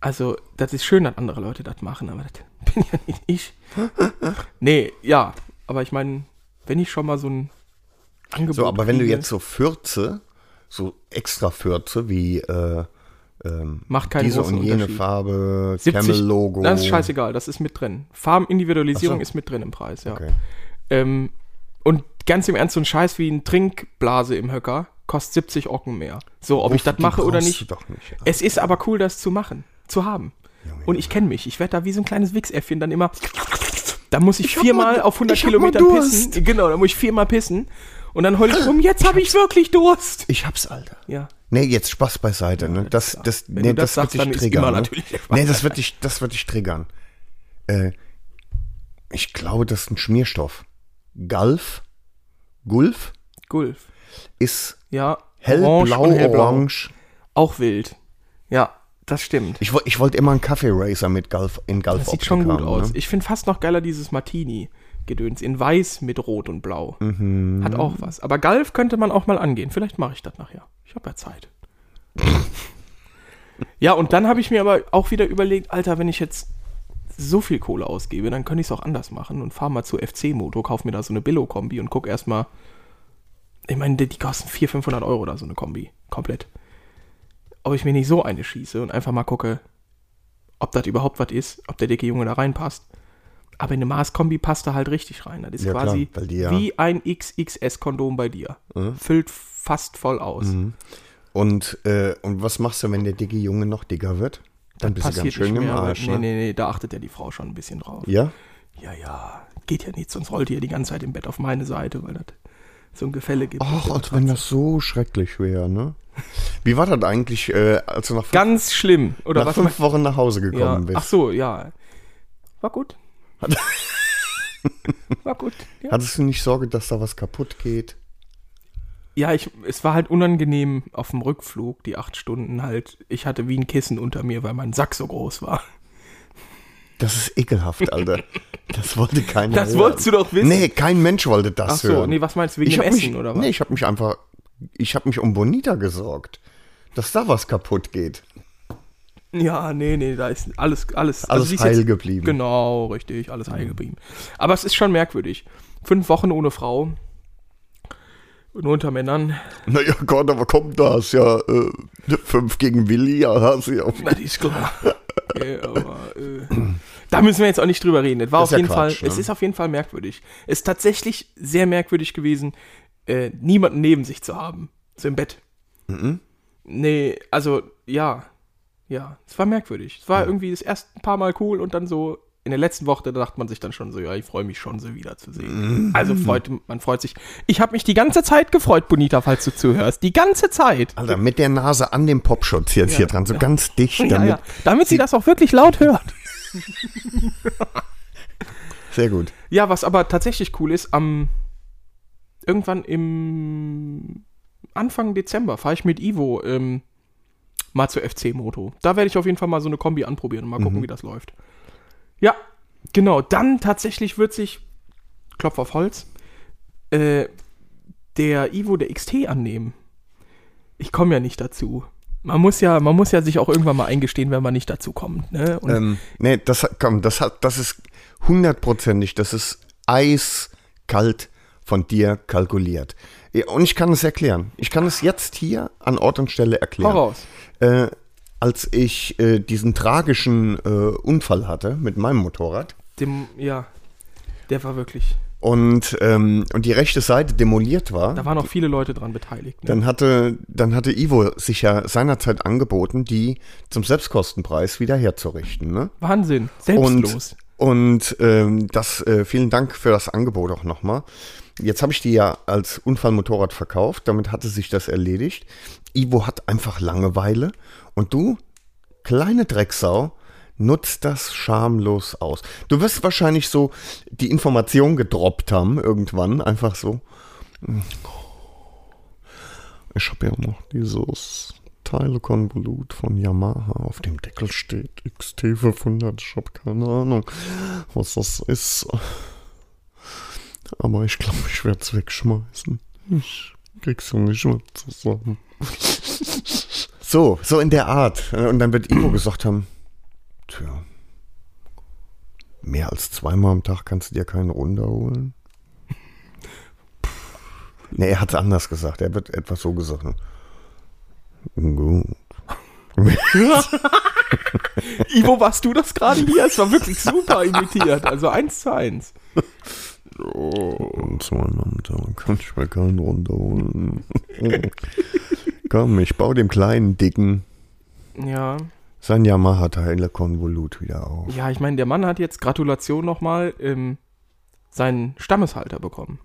Also, das ist schön, dass andere Leute das machen, aber das (laughs) bin ja nicht ich. (laughs) nee, ja, aber ich meine, wenn ich schon mal so ein Angebot So, aber wenn du jetzt so Fürze, so extra Fürze wie äh, ähm, Macht keinen diese und jene. Farbe, 70, Camel-Logo. Das ist scheißegal, das ist mit drin. Farbenindividualisierung so. ist mit drin im Preis, ja. Okay. Ähm, und ganz im Ernst, so ein Scheiß wie ein Trinkblase im Höcker kostet 70 Ocken mehr. So, ob ich das mache oder nicht. Doch nicht. Es ist aber cool, das zu machen, zu haben. Junge, Und ich kenne mich. Ich werde da wie so ein kleines Wichsäffchen dann immer. Da muss ich, hab viermal mal- auf 100 ich hab mal Kilometern Durst. pissen. Genau, da muss ich viermal pissen. Und dann heul ich rum, jetzt habe ich wirklich Durst. Ich hab's, Alter. Ja. Nee, jetzt Spaß beiseite. Ne? Das, das, Wenn nee, das das, wird sagst, dich dann ist triggern. ne? Nee, das wird dich, das wird dich triggern. Äh, ich glaube, das ist ein Schmierstoff. Galf, Gulf Gulf. ist Ja. hellblau, und hellblau. orange. Auch wild. Ja, das stimmt. Ich, ich wollte immer einen Kaffee Racer mit Galf in Galf Das sieht schon gut haben, aus. Ne? Ich finde fast noch geiler dieses Martini-Gedöns in weiß mit rot und blau. Mhm. Hat auch was. Aber Galf könnte man auch mal angehen. Vielleicht mache ich das nachher. Ich habe ja Zeit. (laughs) ja, und dann habe ich mir aber auch wieder überlegt, Alter, wenn ich jetzt so viel Kohle ausgebe, dann könnte ich es auch anders machen und fahre mal zu FC-Moto, kauf mir da so eine Billo-Kombi und guck erstmal. Ich meine, die, die kosten 400, 500 Euro da, so eine Kombi. Komplett. Ob ich mir nicht so eine schieße und einfach mal gucke, ob das überhaupt was ist, ob der dicke Junge da reinpasst. Aber in eine Mars-Kombi passt er halt richtig rein. Das ist Ja, klar, quasi die ja- wie ein XXS-Kondom bei dir. Füllt fast voll aus. Und, äh, und was machst du, wenn der dicke Junge noch dicker wird? Dann bist du ganz schön im aber- Arsch. Nee, ne? nee, nee, da achtet ja die Frau schon ein bisschen drauf. Ja? Ja, ja, geht ja nicht, sonst rollt ihr die ganze Zeit im Bett auf meine Seite, weil das so ein Gefälle gibt. Ach, als wenn das so schrecklich wäre, ne? Wie war das eigentlich, äh, als du nach fünf, Ganz schlimm. Oder nach was fünf Wochen nach Hause ja. gekommen bist? Ach so, ja. War gut. (laughs) War gut. Ja. Hattest du nicht Sorge, dass da was kaputt geht? Ja, ich, es war halt unangenehm auf dem Rückflug, die acht Stunden halt. Ich hatte wie ein Kissen unter mir, weil mein Sack so groß war. Das ist ekelhaft, Alter. Das wollte keiner Das hören. wolltest du doch wissen. Nee, kein Mensch wollte das Ach so, hören. nee, was meinst du, wegen ich dem Essen mich, oder was? Nee, ich habe mich einfach, ich habe mich um Bonita gesorgt, dass da was kaputt geht. Ja, nee, nee, da ist alles, alles, Alles die ist heil geblieben. Genau, richtig, alles heil geblieben. Aber es ist schon merkwürdig. Fünf Wochen ohne Frau. Nur unter Männern. Naja, Gott, aber kommt das ja äh, fünf gegen Willi, ja, hast du ja auf Das ist klar. Okay, aber, äh, da müssen wir jetzt auch nicht drüber reden. Es war Das auf ist ja jeden Quatsch, Fall, ne? es ist auf jeden Fall merkwürdig. Es ist tatsächlich sehr merkwürdig gewesen, äh, niemanden neben sich zu haben. So im Bett. Mhm. Nee, also, ja. Ja, es war merkwürdig. Es war irgendwie das erste paar Mal cool und dann so in der letzten Woche, da dachte man sich dann schon so, ja, ich freue mich schon, sie wiederzusehen. Mhm. Also freut, man freut sich. Ich habe mich die ganze Zeit gefreut, Bonita, falls du zuhörst. Die ganze Zeit. Alter, mit der Nase an dem Popschutz jetzt hier dran, so ganz dicht, Ja, damit. ja. Damit sie das auch wirklich laut hört. (laughs) Sehr gut. Ja, was aber tatsächlich cool ist, am irgendwann im Anfang Dezember fahre ich mit Ivo ähm, mal zur FC Moto. Da werde ich auf jeden Fall mal so eine Kombi anprobieren und mal gucken, wie das läuft. Ja, genau. Dann tatsächlich wird sich, Klopf auf Holz, äh, der Ivo der XT annehmen. Ich komme ja nicht dazu. Man muss ja, man muss ja sich auch irgendwann mal eingestehen, wenn man nicht dazu kommt. Ne? Ähm, nee, das, hat- komm, das, hat, das ist hundertprozentig, das ist eiskalt von dir kalkuliert. Und ich kann es erklären. Ich kann es jetzt hier an Ort und Stelle erklären. hau raus. Äh, als ich äh, diesen tragischen äh, Unfall hatte mit meinem Motorrad Dem, ja, der war wirklich. und, ähm, und die rechte Seite demoliert war, Da waren auch viele Leute dran beteiligt. Ne? dann hatte, dann hatte Ivo sich ja seinerzeit angeboten, die zum Selbstkostenpreis wieder herzurichten. Ne? Wahnsinn, Und, selbstlos. und ähm, das, äh, vielen Dank für das Angebot auch nochmal. Jetzt habe ich die ja als Unfallmotorrad verkauft, damit hatte sich das erledigt. Ivo hat einfach Langeweile und du, kleine Drecksau, nutzt das schamlos aus. Du wirst wahrscheinlich so die Information gedroppt haben, irgendwann, einfach so. Ich habe ja noch dieses Teilekonvolut von Yamaha auf dem Deckel steht. XT500, ich habe keine Ahnung, was das ist. Aber ich glaube, ich werde es wegschmeißen. Ich Kriegst du nicht mehr zusammen. So, so in der Art. Und dann wird Ivo gesagt haben, tja, mehr als zweimal am Tag kannst du dir keinen runterholen. Nee, er hat es anders gesagt. Er wird etwas so gesagt. ne? Gut. (laughs) Ivo, warst du das gerade hier? Es war wirklich super imitiert. Also eins zu eins. Und zweimal am Tag kann ich mir keinen runterholen. (laughs) Komm, ich baue dem kleinen, dicken Ja. sein Yamaha-Teile-Konvolut wieder auf. Ja, ich meine, der Mann hat jetzt, Gratulation nochmal, ähm, seinen Stammeshalter bekommen.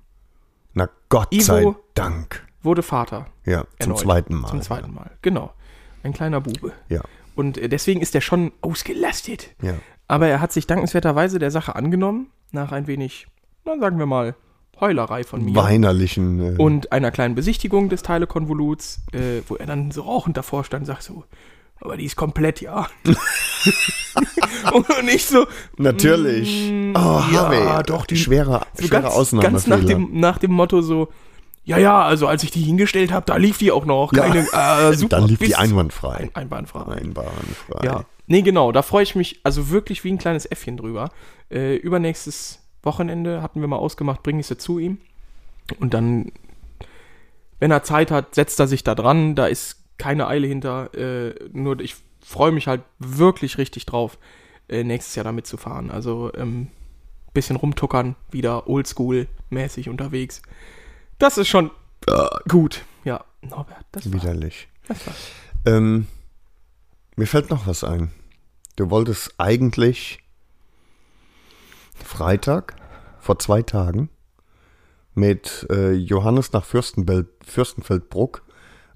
Na Gott Ivo- sei Dank. Wurde Vater. Ja, zum Erneut. zweiten Mal. Zum zweiten Mal, genau. Ein kleiner Bube. Ja, Und äh, deswegen ist er schon ausgelastet. ja. Aber er hat sich dankenswerterweise der Sache angenommen, nach ein wenig, na sagen wir mal, Heulerei von mir. Weinerlichen. Äh, Und einer kleinen Besichtigung des Teilekonvoluts, äh, wo er dann so rauchend davor stand und sagt so, aber die ist komplett, ja. (laughs) und ich so, natürlich. mm, oh, ja, Harvey. doch, die- schwerer, so schwerer ganz, ganz nach, dem, nach dem Motto so, ja, ja, also als ich die hingestellt habe, da lief die auch noch. Ja. Keine, äh, super, Dann lief die einwandfrei. Ein, einwandfrei. Einwandfrei. Ja. Nee, genau, da freue ich mich also wirklich wie ein kleines Äffchen drüber. Äh, übernächstes Wochenende hatten wir mal ausgemacht, bringe ich sie zu ihm. Und dann, wenn er Zeit hat, setzt er sich da dran. Da ist keine Eile hinter. Äh, nur ich freue mich halt wirklich richtig drauf, äh, nächstes Jahr damit zu fahren. Also ähm, bisschen rumtuckern, wieder oldschool-mäßig unterwegs. Das ist schon äh, gut. Ja, Norbert, das war, Widerlich. das war. Ähm, mir fällt noch was ein. Du wolltest eigentlich Freitag, vor zwei Tagen, mit äh, Johannes nach Fürstenbel Fürstenfeldbruck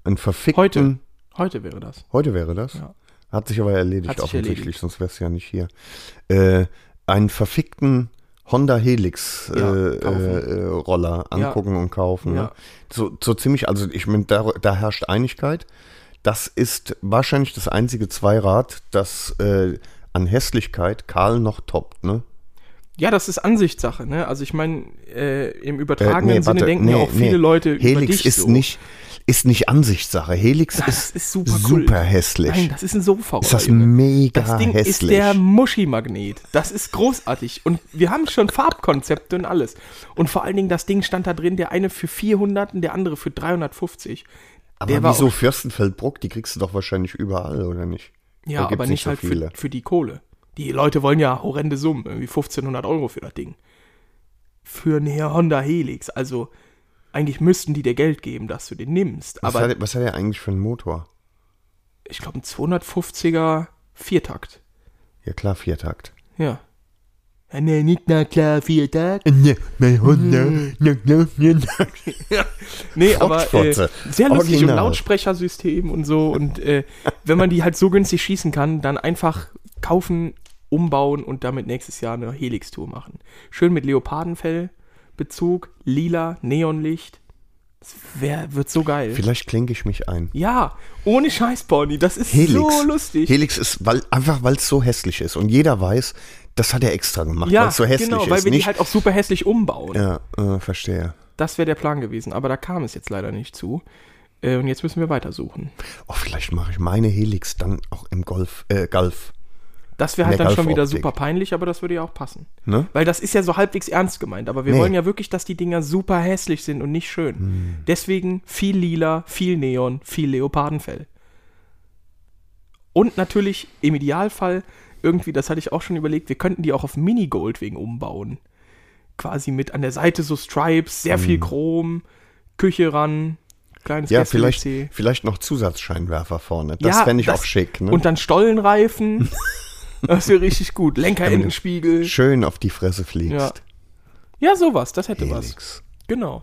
einen verfickten... Heute. Heute wäre das. Heute wäre das? Ja. Hat sich aber erledigt sich offensichtlich, erledigt. sonst wär's ja nicht hier. Äh, einen verfickten Honda Helix äh, Ja, kaufen. äh, Roller angucken und kaufen. Ja. Ne? So, so ziemlich, also ich meine, da, da herrscht Einigkeit. Das ist wahrscheinlich das einzige Zweirad, das äh, an Hässlichkeit Karl noch toppt, ne? Ja, das ist Ansichtssache, ne? Also ich meine, äh, im übertragenen Äh, nee, Sinne warte, denken nee, ja auch viele nee. Leute über Helix dich ist so. nicht ist nicht Ansichtssache. Helix Das ist, ist super super, cool. hässlich. Nein, das ist ein Sofa. ist das mega Das Ding hässlich. ist der Muschi-Magnet. Das ist großartig. Und wir haben schon Farbkonzepte und alles. Und vor allen Dingen, das Ding stand da drin, der eine für 400 und der andere für 350. Aber der wieso Fürstenfeldbruck? Die kriegst du doch wahrscheinlich überall, oder nicht? Ja, aber nicht so halt viele. für, für die Kohle. Die Leute wollen ja horrende Summen, irgendwie 1500 Euro für das Ding. Für eine Honda Helix. Also eigentlich müssten die dir Geld geben, dass du den nimmst. Was, Aber hat, was hat er eigentlich für einen Motor? ich glaube, ein 250er Viertakt. Ja klar, Viertakt. Ja. nee, nicht na klar, Viertakt. Ne, mein Honda, ne, ne, ne, Nee, aber äh, sehr lustig und Original. Lautsprechersystem und so. Und äh, wenn man die halt so günstig schießen kann, dann einfach kaufen, umbauen und damit nächstes Jahr eine Helix-Tour machen. Schön mit Leopardenfell, Bezug, lila, Neonlicht. Das wär, wird so geil. Vielleicht klinke ich mich ein. Ja, ohne Scheiß, Bonnie. Das ist Helix. so lustig. Helix ist, weil, einfach weil es so hässlich ist. Und jeder weiß, das hat er extra gemacht, ja, weil es so hässlich genau, ist. weil wir die nicht, halt auch super hässlich umbauen. ja, äh, verstehe. Das wäre der Plan gewesen, aber da kam es jetzt leider nicht zu. Äh, und jetzt müssen wir weitersuchen. Oh, vielleicht mache ich meine Helix dann auch im Golf, äh, Golf. Das wäre halt dann schon wieder super peinlich, aber das würde ja auch passen. Ne? Weil das ist ja so halbwegs ernst gemeint, aber wir Nee. wollen ja wirklich, dass die Dinger super hässlich sind und nicht schön. Hm. Deswegen viel lila, viel Neon, viel Leopardenfell. Und natürlich im Idealfall irgendwie, das hatte ich auch schon überlegt, wir könnten die auch auf Mini-Gold wegen umbauen. Quasi mit an der Seite so Stripes, sehr viel Chrom, Küche ran, kleines Hm. Ja, vielleicht, vielleicht noch Zusatzscheinwerfer vorne. Das Ja, fände ich das- auch schick. Ne? Und dann Stollenreifen. (laughs) das wäre richtig gut. Lenkerendenspiegel. Schön auf die Fresse fliegst. Ja. Ja, sowas, das hätte was. Helix. Genau.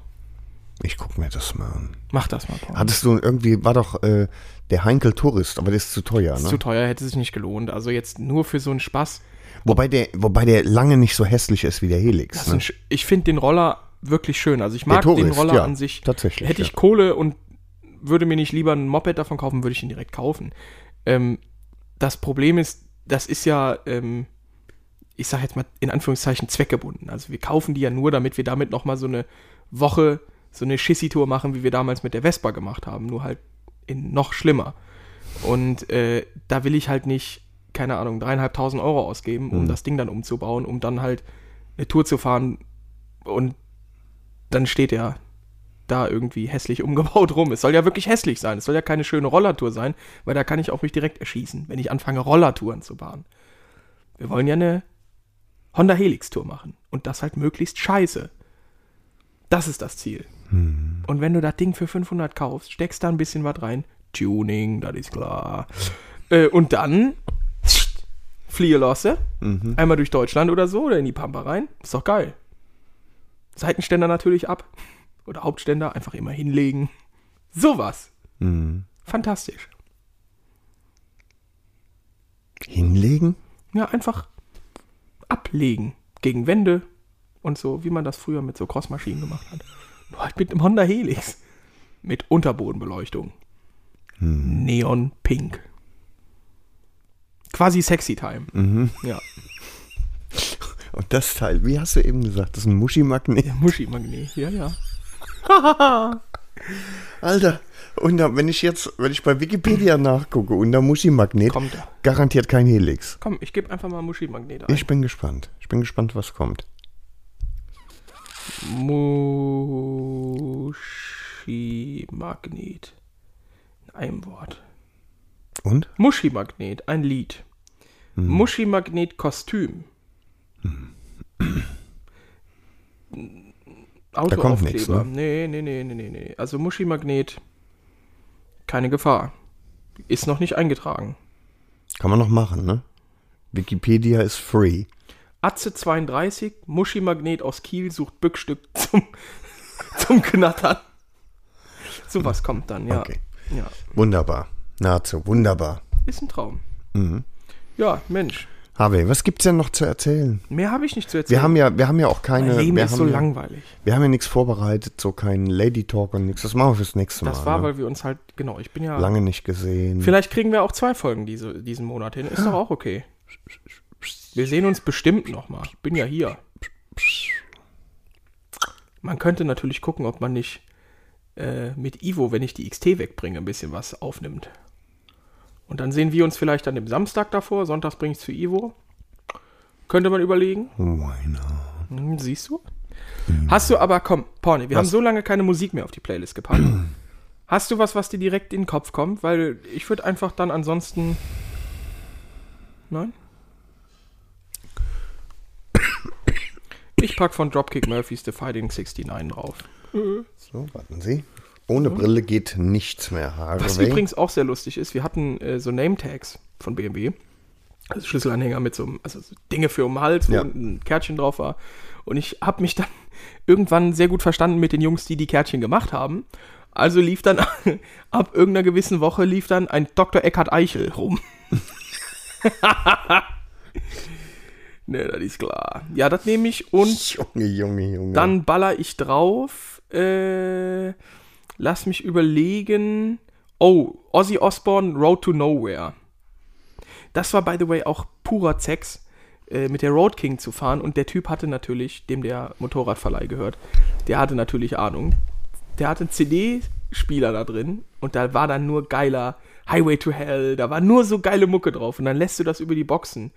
Ich guck mir das mal an. Mach das mal, Paul. Hattest du irgendwie, war doch äh, der Heinkel Tourist, aber der ist zu teuer, Ist ne? zu teuer, hätte sich nicht gelohnt. Also jetzt nur für so einen Spaß. Wobei der, wobei der lange nicht so hässlich ist wie der Helix. Ist Ne? ein, ich finde den Roller wirklich schön. Also ich mag den Tourist, Roller ja, an sich. tatsächlich, Hätte ich ja. Kohle und würde mir nicht lieber ein Moped davon kaufen, würde ich ihn direkt kaufen. Ähm, das Problem ist, das ist ja, ähm, ich sage jetzt mal in Anführungszeichen zweckgebunden. Also wir kaufen die ja nur, damit wir damit noch mal so eine Woche so eine Schissi-Tour machen, wie wir damals mit der Vespa gemacht haben, nur halt in noch schlimmer. Und äh, da will ich halt nicht, keine Ahnung, dreieinhalbtausend Euro ausgeben, um Hm. das Ding dann umzubauen, um dann halt eine Tour zu fahren und dann steht er da irgendwie hässlich (laughs) umgebaut rum. Es soll ja wirklich hässlich sein. Es soll ja keine schöne Rollertour sein, weil da kann ich auch mich direkt erschießen, wenn ich anfange, Rollertouren zu fahren. Wir wollen ja eine Honda Helix Tour machen. Und das halt möglichst scheiße. Das ist das Ziel. Und wenn du das Ding für 500 kaufst, steckst da ein bisschen was rein. Tuning, das ist klar. Äh, und dann fliehe losse. Einmal durch Deutschland oder so oder in die Pampa rein. Ist doch geil. Seitenständer natürlich ab. Oder Hauptständer einfach immer hinlegen. Sowas. Mhm. Fantastisch. Hinlegen? Ja, einfach ablegen. Gegen Wände und so, wie man das früher mit so Crossmaschinen gemacht hat. Nur halt mit einem Honda Helix. Mit Unterbodenbeleuchtung. Neon Pink. Quasi Sexy Time. Ja, Und das Teil, wie hast du eben gesagt, das ist ein Muschi-Magnet? der Muschi-Magnet. Ja, ja. (laughs) Alter, und da, wenn ich jetzt, wenn ich bei Wikipedia nachgucke, unter Muschi-Magnet, Kommt er. garantiert kein Helix. Komm, ich gebe einfach mal Muschi-Magnet ein. Ich bin gespannt. Ich bin gespannt, was kommt. Muschi-Magnet. In einem Wort. Und? Muschi-Magnet, ein Lied. Muschi-Magnet-Kostüm. (clears throat) (clears throat) Da kommt nichts, ne? Nee, nee, nee, nee, nee, nee. Also Muschi-Magnet, keine Gefahr. Ist noch nicht eingetragen. Kann man noch machen, ne? Wikipedia ist free. Atze 32, Muschi-Magnet aus Kiel sucht Bückstück (laughs) zum, zum Knattern. Sowas kommt dann, ja. Okay. ja. Wunderbar. Nahezu, wunderbar. Ist ein Traum. Mhm. Ja, Mensch. Harvey, was gibt's denn noch zu erzählen? Mehr habe ich nicht zu erzählen. Wir haben ja, wir haben ja auch keine. mein Leben wir ist haben so ja, langweilig. Wir haben ja nichts vorbereitet, so kein Lady Talk und nichts. Das machen wir fürs nächste Mal. Das war, ne? weil wir uns halt, genau, ich bin ja. Lange nicht gesehen. Vielleicht kriegen wir auch zwei Folgen diese, diesen Monat hin. Ist doch auch okay. Wir sehen uns bestimmt nochmal. Ich bin ja hier. Man könnte natürlich gucken, ob man nicht äh, mit Ivo, wenn ich die XT wegbringe, ein bisschen was aufnimmt. Und dann sehen wir uns vielleicht an dem Samstag davor. Sonntags bringe ich es für Ivo. Könnte man überlegen. Why not? Hm, siehst du? Hast du aber, komm, Porni, wir Was? haben so lange keine Musik mehr auf die Playlist gepackt. (clears throat) Hast du was, was dir direkt in den Kopf kommt? Weil ich würde einfach dann ansonsten. Nein? (coughs) Ich pack von Dropkick Murphys The Fighting 69 drauf. So, warten Sie. Ohne Brille geht nichts mehr, Harvey. Was übrigens auch sehr lustig ist, wir hatten äh, so Name-Tags von BMW. Also Schlüsselanhänger mit so einem, also so Dinge für um den Hals, wo Ja. ein Kärtchen drauf war. Und ich habe mich dann (laughs) irgendwann sehr gut verstanden mit den Jungs, die die Kärtchen gemacht haben. Also lief dann (laughs) ab irgendeiner gewissen Woche lief dann ein Dr. Eckhard Eichel rum. (laughs) ne, das ist klar. Ja, das nehme ich und Junge, Junge, Junge. dann baller ich drauf. Äh, lass mich überlegen. Oh, Ozzy Osbourne, Road to Nowhere. Das war, by the way, auch purer Sex, äh, mit der Road King zu fahren. Und der Typ hatte natürlich, dem der Motorradverleih gehört, der hatte natürlich Ahnung. Der hatte einen CD-Spieler da drin und da war dann nur geiler Highway to Hell, da war nur so geile Mucke drauf. Und dann lässt du das über die Boxen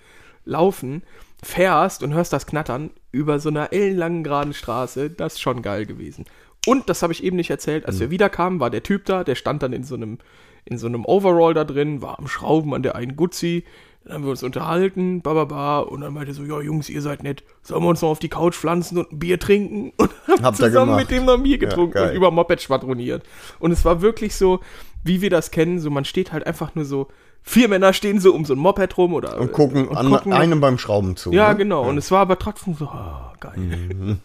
laufen, fährst und hörst das Knattern über so einer ellenlangen geraden Straße. Das ist schon geil gewesen. Und, das habe ich eben nicht erzählt, als wir wiederkamen, war der Typ da, der stand dann in so einem, in so einem Overall da drin, war am Schrauben an der einen Guzzi. Dann haben wir uns unterhalten, bababa, und dann meinte er so, ja Jungs, ihr seid nett, sollen wir uns noch auf die Couch pflanzen und ein Bier trinken? (laughs) Und haben Habt zusammen mit dem noch ein Bier getrunken geil. und über Moped schwadroniert. Und es war wirklich so, wie wir das kennen, so man steht halt einfach nur so, vier Männer stehen so um so ein Moped rum oder und gucken, an, einem beim Schrauben zu. Ja, ne? genau. Und es war aber trotzdem so, ah, geil.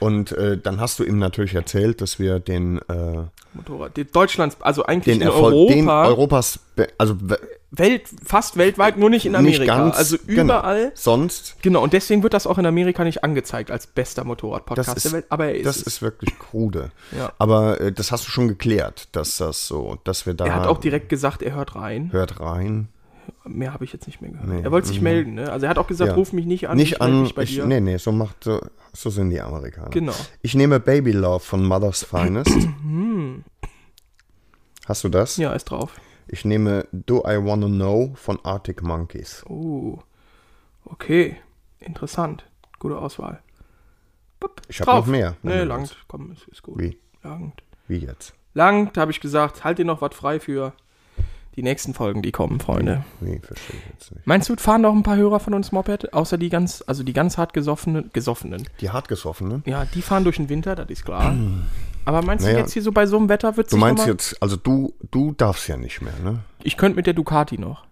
Und äh, dann hast du ihm natürlich erzählt, dass wir den, äh, Motorrad. Deutschlands, also eigentlich den in Erfolg, Europa, den Europas, also we- Welt, fast weltweit, nur nicht in Amerika. nicht ganz, also genau. überall. Sonst, Genau. und deswegen wird das auch in Amerika nicht angezeigt als bester Motorrad-Podcast der Welt. Aber er ist das es. ist wirklich krude. Ja. Aber äh, das hast du schon geklärt, dass das so, dass wir da Er hat auch direkt gesagt, er hört rein. hört rein. Mehr habe ich jetzt nicht mehr gehört. Nee. Er wollte sich Mhm. melden, ne? Also er hat auch gesagt, Ja. ruf mich nicht an. Nicht ich an. mich bei Ich, dir. nee, nee, so macht so, so sind die Amerikaner. Genau. Ich nehme Baby Love von Mother's Finest. (clears throat) Hast du das? Hm. Ja, ist drauf. Ich nehme Do I Wanna Know von Arctic Monkeys. Oh. Okay. Interessant. Gute Auswahl. Bup, Ich hab drauf. noch mehr, Nee, langt. Komm, ist, ist gut. Wie? Langt. Wie jetzt? Langt, habe ich gesagt. Halt dir noch was frei für die nächsten Folgen, die kommen, Freunde. Wie? Verstehe ich jetzt nicht. Meinst du, fahren noch ein paar Hörer von uns Moped? Außer die ganz, also die ganz hart gesoffenen, gesoffenen. Die hartgesoffenen? Ja, die fahren durch den Winter, das ist klar. Aber meinst du Naja. jetzt hier so bei so einem Wetter wird Du sich meinst jetzt, also du, du darfst ja nicht mehr, ne? Ich könnte mit der Ducati noch.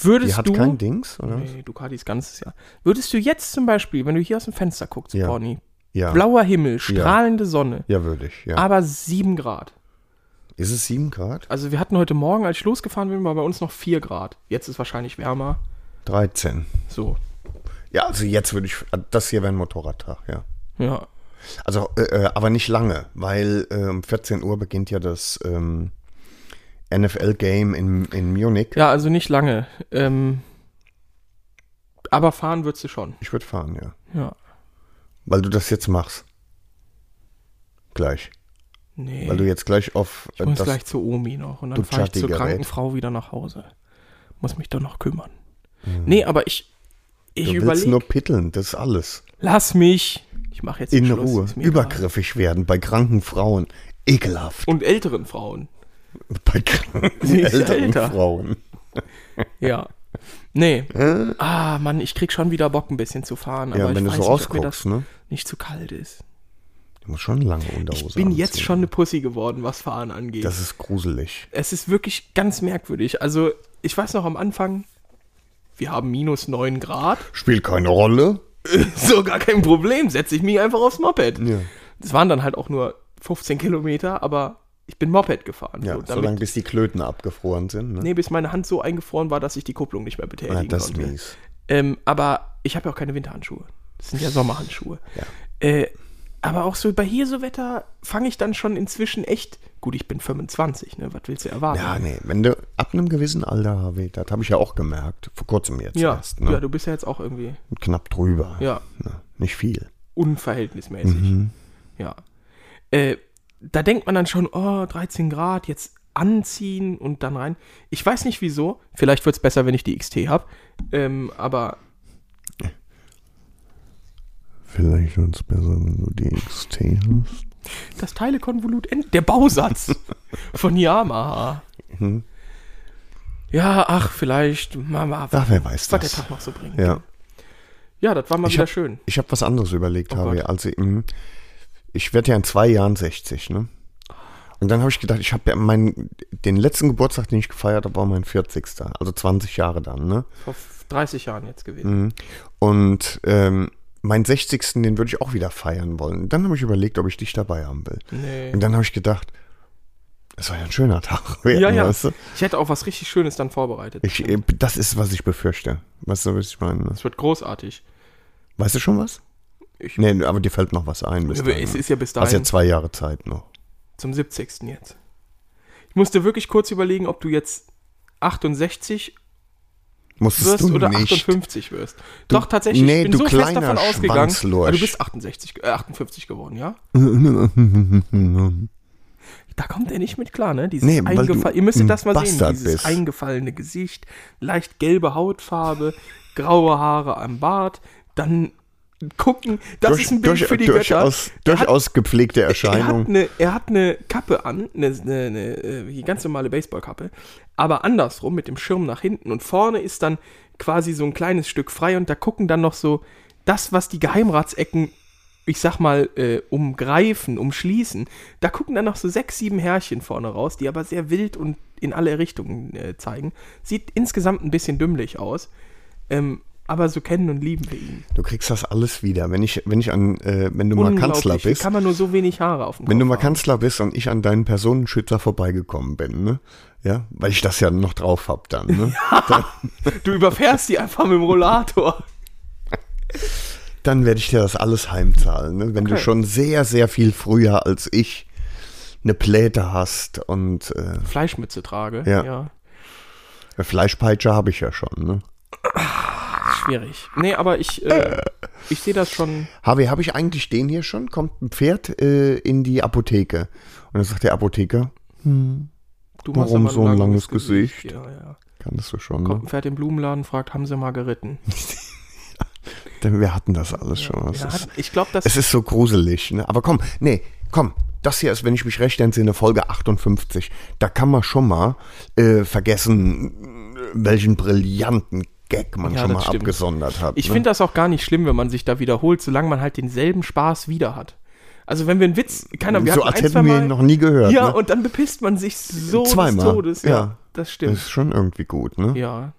Würdest Die hat du. kein Dings, oder? Nee, Ducati ist ganzes Jahr. Würdest du jetzt zum Beispiel, wenn du hier aus dem Fenster guckst, Ja. Bonnie, Ja. blauer Himmel, strahlende Sonne, Ja, würde ich, ja. aber 7 Grad. Ist es 7 Grad? Also wir hatten heute Morgen, als ich losgefahren bin, war bei uns noch 4 Grad. Jetzt ist wahrscheinlich wärmer. 13. So, Ja, also jetzt würde ich, das hier wäre ein Motorradtag, ja. ja. Also, äh, äh, aber nicht lange, weil äh, um 14 Uhr beginnt ja das ähm, NFL-Game in, in Munich. Ja, also nicht lange. Ähm, aber fahren würdest du schon. Ich würde fahren, ja. Ja. Weil du das jetzt machst. Gleich. Nee. Weil du jetzt gleich auf ich muss gleich zur Omi noch und dann fahre ich zur Ducati-Gerät. kranken Frau wieder nach Hause. Muss mich doch noch kümmern. Nee, aber ich, ich du willst überlege. nur pitteln, das ist alles. Lass mich. Ich mache jetzt In Schluss, Ruhe. mir egal. Übergriffig werden bei kranken Frauen. Ekelhaft. Und älteren Frauen. (laughs) Bei kranken (laughs) älteren älter. Frauen. (laughs) Ja. Nee. Ah, Mann, ich krieg schon wieder Bock, ein bisschen zu fahren. Ja, aber wenn ich du weiß so nicht, ob mir das ne? nicht zu kalt ist. Du musst schon lange Unterhose Ich bin jetzt anziehen. schon eine Pussy geworden, was Fahren angeht. Das ist gruselig. es ist wirklich ganz merkwürdig. Also, ich weiß noch am Anfang, wir haben minus 9 Grad. Spielt keine Rolle. (laughs) so gar kein Problem, setze ich mich einfach aufs Moped. Ja. Das waren dann halt auch nur 15 Kilometer, aber ich bin Moped gefahren. Ja, so, so lange bis die Klöten abgefroren sind. Ne? Nee, bis meine Hand so eingefroren war, dass ich die Kupplung nicht mehr betätigen Ah, das ist konnte. mies. Ähm, aber ich habe ja auch keine Winterhandschuhe. Das sind ja Sommerhandschuhe. Ja. Äh, aber auch so bei hier so Wetter fange ich dann schon inzwischen echt. Gut, ich bin 25, ne? Was willst du erwarten? Ja, nee, wenn du ab einem gewissen Alter, Harvey, das habe ich ja auch gemerkt, vor kurzem jetzt ja, erst, ne? ja, du bist ja jetzt auch irgendwie knapp drüber. Ja. Ne? Nicht viel. unverhältnismäßig. Mhm. Ja. Äh, da denkt man dann schon, oh, 13 Grad, jetzt anziehen und dann rein. Ich weiß nicht wieso. Vielleicht wird es besser, wenn ich die XT habe. Ähm, aber Vielleicht wird es besser, wenn du die XT hast. das Teilekonvolut, der Bausatz (laughs) von Yamaha. Mhm. Ja, ach, vielleicht, Mama, Ach, wer weiß was der das. Tag noch so bringt. Ja. Ja, das war mal Ich wieder hab- schön. Ich habe was anderes überlegt, Oh Harvey. Gott. Also, mhm, ich werde ja in zwei Jahren 60, ne? Und dann habe ich gedacht, ich habe ja meinen, den letzten Geburtstag, den ich gefeiert habe, war mein 40. Also 20 Jahre dann, ne? Vor 30 Jahren jetzt gewesen. Mhm. Und ähm, meinen 60. den würde ich auch wieder feiern wollen. Dann habe ich überlegt, ob ich dich dabei haben will. Nee. Und dann habe ich gedacht, es soll ja ein schöner Tag (laughs) werden, Ja, ja. weißt du? Ich hätte auch was richtig Schönes dann vorbereitet. Ich, äh, das ist, was ich befürchte. Weißt du, was ich meine? Es wird großartig. Weißt du schon was? Ich, Nee, aber dir fällt noch was ein. Bis es dahin, ist ja bis Hast dahin ja zwei Jahre Zeit noch. zum 70. jetzt. Ich musste wirklich kurz überlegen, ob du jetzt 68 Musstest wirst du oder nicht. 58 wirst. Du- Doch, tatsächlich. nee, ich bin du so fest davon ausgegangen. Du bist 68, äh, 58 geworden, ja? (laughs) Da kommt er nicht mit klar, ne? Dieses Nee, weil du eingefa- Ihr müsstet das mal Bastard sehen. Dieses bist. eingefallene Gesicht, leicht gelbe Hautfarbe, graue Haare am Bart, dann gucken. Das durch, ist ein Bild durch, für die durchaus, Götter. Er hat- durchaus gepflegte Er hat, Erscheinung. eine, er hat eine Kappe an, eine, eine, eine äh, ganz normale Baseballkappe, aber andersrum mit dem Schirm nach hinten und vorne ist dann quasi so ein kleines Stück frei und da gucken dann noch so das, was die Geheimratsecken, ich sag mal, äh, umgreifen, umschließen. Da gucken dann noch so sechs, sieben Härchen vorne raus, die aber sehr wild und in alle Richtungen äh, zeigen. Sieht insgesamt ein bisschen dümmlich aus, ähm, aber so kennen und lieben wir ihn. Du kriegst das alles wieder. Wenn ich, wenn ich an, äh, wenn du mal Kanzler bist, kann man nur so wenig Haare auf dem wenn du Kopf mal haben? Kanzler bist und ich an deinen Personenschützer vorbeigekommen bin, ne? Ja, weil ich das ja noch drauf hab dann, ne? (laughs) dann, Du überfährst die einfach mit dem Rollator. dann werde ich dir das alles heimzahlen, ne? Wenn du Okay. schon sehr, sehr viel früher als ich eine Pläte hast und äh, Fleischmütze trage. Ja. ja. Fleischpeitsche habe ich ja schon, ne? (laughs) Schwierig. Nee, aber ich, äh, ich sehe das schon. Harvey, habe ich eigentlich den hier schon? Kommt ein Pferd äh, in die Apotheke. Und dann sagt der Apotheker, Du Warum so ein langes Gesicht? Ja, ja. kannst du schon, Kommt ne? ein Pferd im Blumenladen, fragt, haben sie mal geritten? (laughs) Denn wir hatten das alles schon. Das Ja, ist, ich glaube, das es ist so gruselig, ne? Aber komm, nee, komm. Das hier ist, wenn ich mich recht entsinne, Folge 58. Da kann man schon mal äh, vergessen, welchen brillanten Gag man Ja, schon das mal stimmt. abgesondert hat. Ich ne? finde das auch gar nicht schlimm, wenn man sich da wiederholt, solange man halt denselben Spaß wieder hat. Also wenn wir einen Witz, keiner, wir so hatten als ein, hätten wir ihn noch nie gehört. Ja, ne? und dann bepisst man sich so Zweimal, des Todes. Ja, ja. das das stimmt. ist schon irgendwie gut, ne? Ja,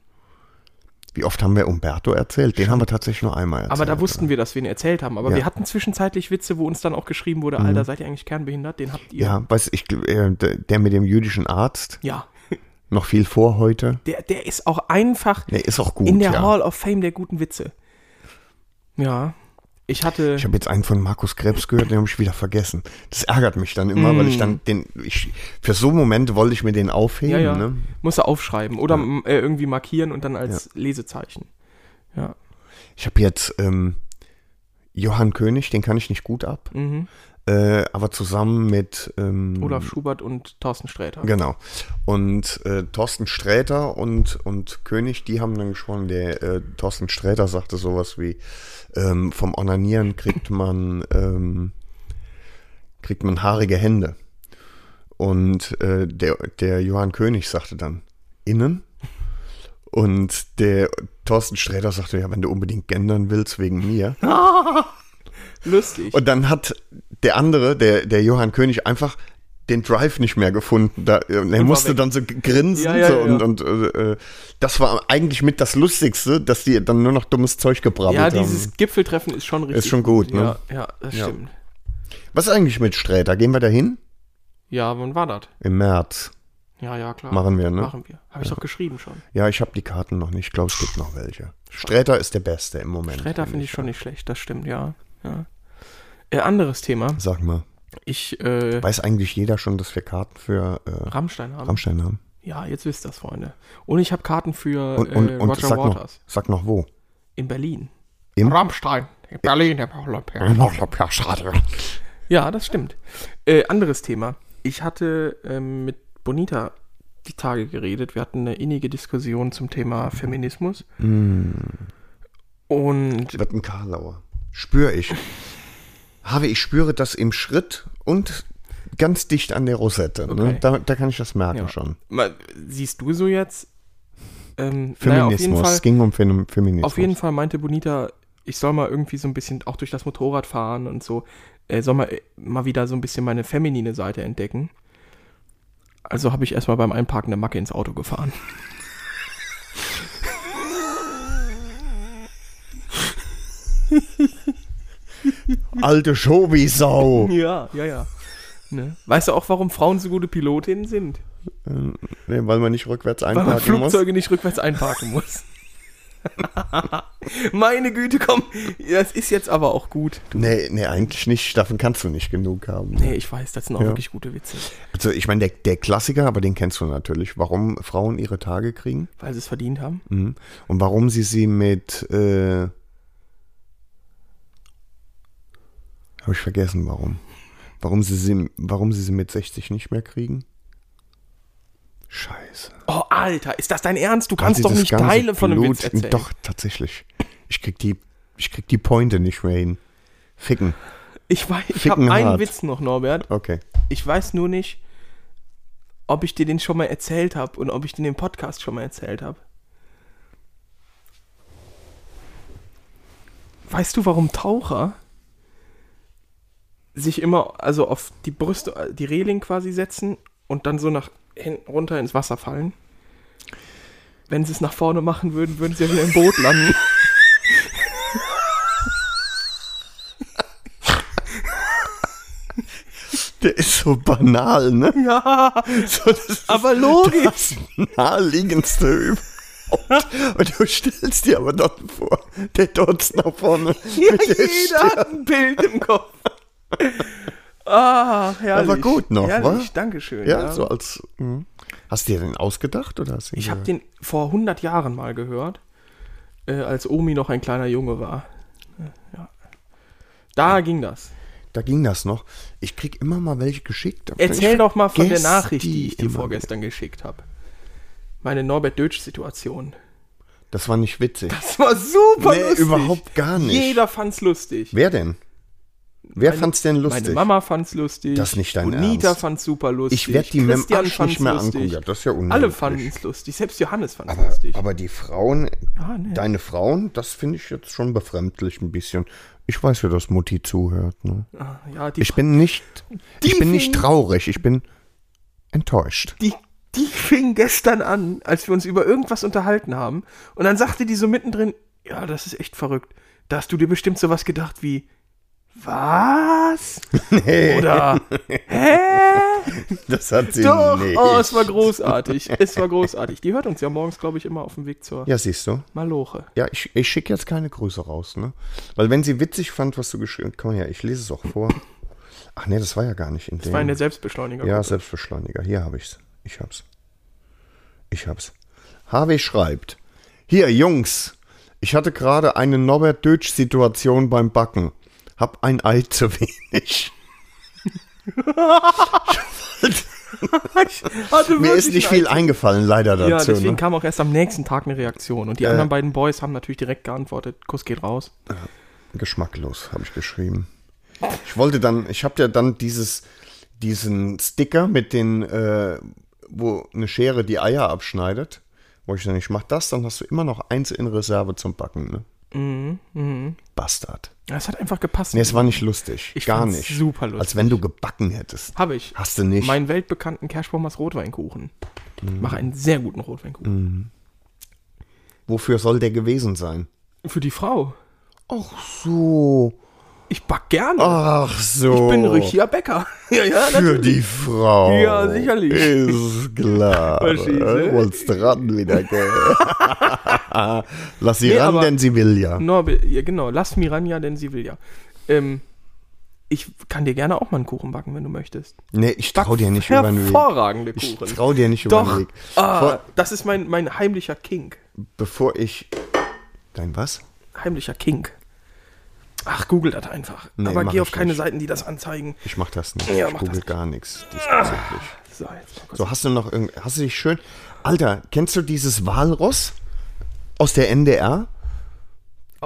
Wie oft haben wir Umberto erzählt? Den haben wir tatsächlich nur einmal erzählt. aber da wussten wir, dass wir ihn erzählt haben. Aber Ja. wir hatten zwischenzeitlich Witze, wo uns dann auch geschrieben wurde, Alter, seid ihr eigentlich kernbehindert? Den habt ihr. Ja, weiß ich, äh, der mit dem jüdischen Arzt, Ja. Noch viel vor heute. Der, der ist auch einfach Der ist auch gut, in der ja. Hall of Fame der guten Witze. Ja. Ich hatte. Ich habe jetzt einen von Markus Krebs gehört, den habe ich wieder vergessen. Das ärgert mich dann immer, weil ich dann den, ich, für so Momente wollte ich mir den aufheben. ja, ja. Ne? Muss er aufschreiben oder m- äh, irgendwie markieren und dann als Lesezeichen. Ja. Ich habe jetzt ähm, Johann König, den kann ich nicht gut ab, Mhm. Äh, aber zusammen mit ähm, Olaf Schubert und Thorsten Sträter. Genau. Und äh, Thorsten Sträter und, und König, die haben dann gesprochen, der äh, Thorsten Sträter sagte sowas wie, ähm, vom Onanieren kriegt man, (laughs) ähm, kriegt man haarige Hände. Und äh, der, der Johann König sagte dann, innen. Und der Thorsten Sträter sagte, ja, wenn du unbedingt gendern willst, wegen mir. (laughs) Lustig. Und dann hat der andere, der, der Johann König, einfach den Drive nicht mehr gefunden. Da, äh, er musste weg. dann so grinsen Ja, ja, so, ja. und, und äh, äh, das war eigentlich mit das Lustigste, dass die dann nur noch dummes Zeug gebrabbelt ja, haben. dieses Gipfeltreffen ist schon richtig. schon gut, ne? Ja, ja das Ja. stimmt. Was ist eigentlich mit Sträter? Gehen wir da hin? Ja, wann war das? Im März. Ja, ja, klar. Machen wir, ne? Machen wir. Habe ich doch geschrieben schon. Ja, ich habe die Karten noch nicht. Ich glaube, es gibt noch welche. Sträter ist der Beste im Moment. Sträter finde ich schon nicht schlecht, das stimmt, ja. ja. Äh, anderes Thema. Sag mal, Ich, äh, weiß eigentlich jeder schon, dass wir Karten für äh, Rammstein haben. Rammstein haben? Ja, jetzt wisst ihr das, Freunde. Und ich habe Karten für Und, und, äh, und Roger sag, noch, Waters sag noch wo. in Berlin. Im- Rammstein. In Berlin. Ja, das stimmt. Äh, anderes Thema. Ich hatte ähm, mit Bonita die Tage geredet. Wir hatten eine innige Diskussion zum Thema Feminismus. Mm. Und wird ein Karlauer. Spüre ich. Habe ich spüre das im Schritt und ganz dicht an der Rosette. Ne? Okay. Da, da kann ich das merken ja. schon. Siehst du so jetzt? Ähm, naja, Feminismus. auf jeden Fall. es ging um Fem Feminismus. Auf jeden Fall meinte Bonita, ich soll mal irgendwie so ein bisschen auch durch das Motorrad fahren und so, äh, soll mal, äh, mal wieder so ein bisschen meine feminine Seite entdecken. Also habe ich erstmal beim Einparken eine Macke ins Auto gefahren. (laughs) Alte Schobi-Sau. Ja, ja, ja. Ne? Weißt du auch, warum Frauen so gute Pilotinnen sind? nee, weil man nicht rückwärts Weil man einparken muss. Flugzeuge nicht rückwärts einparken muss. (laughs) Meine Güte, komm, das ist jetzt aber auch gut. Du, Nee, nee, eigentlich nicht. Davon kannst du nicht genug haben. nee, ich weiß, das sind auch Ja. wirklich gute Witze, Also ich meine, der, der Klassiker, aber den kennst du natürlich. Warum Frauen ihre Tage kriegen weil sie es verdient haben. mhm. und warum sie sie mit... Äh, Habe ich vergessen, warum. Warum sie, sie, warum sie sie mit 60 nicht mehr kriegen? Scheiße. Oh, Alter, ist das dein Ernst? Du kannst doch nicht Teile von einem Witz erzählen. Doch, tatsächlich. Ich krieg die, ich krieg die Pointe nicht mehr hin. Ficken. Ich weiß, ich habe einen. Witz noch, Norbert. Okay. Ich weiß nur nicht, ob ich dir den schon mal erzählt habe und ob ich den im Podcast schon mal erzählt habe. Weißt du, warum Taucher sich immer also auf die Brüste, die Reling quasi setzen und dann so nach hinten runter ins Wasser fallen? Wenn sie es nach vorne machen würden, würden sie ja wieder im Boot landen. (laughs) Der ist so banal, ne? ja, So, das ist aber logisch. das naheliegendste überhaupt. Und du stellst dir aber dort vor, der dort nach vorne Ja, jeder hat ein Bild im Kopf. Ah, herrlich. Aber gut noch, herrlich, wa? Dankeschön. Ja, Ja, so als. mhm. Hast du dir den ausgedacht oder hast du Ich habe den vor 100 Jahren mal gehört, äh, als Omi noch ein kleiner Junge war. Ja. Da ging das. Da ging das noch. Ich krieg immer mal welche geschickt. Erzähl doch mal von der Nachricht, die ich dir vorgestern geschickt habe. Meine Norbert Dötsch-Situation. Das war nicht witzig. Das war super Nee, lustig. überhaupt gar nicht. Jeder fand's lustig. Wer denn? Wer Meine- fand's denn lustig? Meine Mama fand's lustig. Das ist nicht dein Bonita Ernst. fand's super lustig. ich werde die Arsch fand's nicht mehr lustig. angucken. Ja, das ist ja Alle unmöglich. fanden es lustig. Selbst Johannes fand es aber, lustig. aber die Frauen, ja, nee. deine Frauen, das finde ich jetzt schon befremdlich ein bisschen. Ich weiß ja, dass Mutti zuhört. Ne? Ah, ja, Ich bin nicht, ich bin nicht traurig, ich bin enttäuscht. die, die fing gestern an, als wir uns über irgendwas unterhalten haben. Und dann sagte die so mittendrin, ja, das ist echt verrückt. Da hast du dir bestimmt sowas gedacht wie, was? (laughs) Oder, hä? Das hat sie Doch, nicht. oh, es war großartig. Es war großartig. Die hört uns ja morgens, glaube ich, immer auf dem Weg zur Ja, siehst du. Maloche. Ja, ich, ich schicke jetzt keine Grüße raus, ne? Weil wenn sie witzig fand, was du geschrieben hast, komm her, ich lese es auch vor. Ach nee, das war ja gar nicht in Das war in der Selbstbeschleuniger. Ja, Selbstbeschleuniger. Hier habe ich's. Ich hab's. Ich hab's. HW schreibt: Hier, Jungs, ich hatte gerade eine Norbert Dötsch-Situation beim Backen. Hab ein Ei zu wenig. Mir ist nicht viel eingefallen, leider Ja, dazu. deswegen ne? kam auch erst am nächsten Tag eine Reaktion. Und die anderen beiden Boys haben natürlich direkt geantwortet, Kuss geht raus. Geschmacklos, habe ich geschrieben. Ich wollte dann, ich habe ja dann dieses, diesen Sticker mit den, äh, wo eine Schere die Eier abschneidet. Wo ich dann, ich mach das, dann hast du immer noch eins in Reserve zum Backen, ne? Mhm, Bastard. Es hat einfach gepasst. Nee, es war nicht lustig. Ich Gar nicht. super lustig. Als wenn du gebacken hättest. Habe ich. Hast du nicht. Meinen weltbekannten Cashbombers Rotweinkuchen. Mhm. Mache einen sehr guten Rotweinkuchen. Wofür soll der gewesen sein? Für die Frau. Ach so. Ich back gerne. Ach so. Ich bin ein richtiger Bäcker. (laughs) ja, ja, Für natürlich. die Frau. Ja, sicherlich. Ist klar. (laughs) Du? Wolltest ran wieder, gell? (laughs) Lass sie Nee, ran, denn sie will ja. Norbert, ja genau, lass Miranja, denn sie will ja. Ähm, ich kann dir gerne auch mal einen Kuchen backen, wenn du möchtest. Nee, ich trau dir nicht über den Weg. Hervorragende Ich Kuchen. trau dir nicht über den Weg. Ah, Vor, das ist mein, mein heimlicher Kink. bevor ich. Dein was? Heimlicher Kink. Ach, google das einfach. Nee, Aber geh auf keine nicht. Seiten, die das anzeigen. Ich mach das nicht. Ja, ich google gar nichts diesbezüglich. So. So, hast du noch irgend. Hast du dich schön. Alter, kennst du dieses Walross aus der NDR?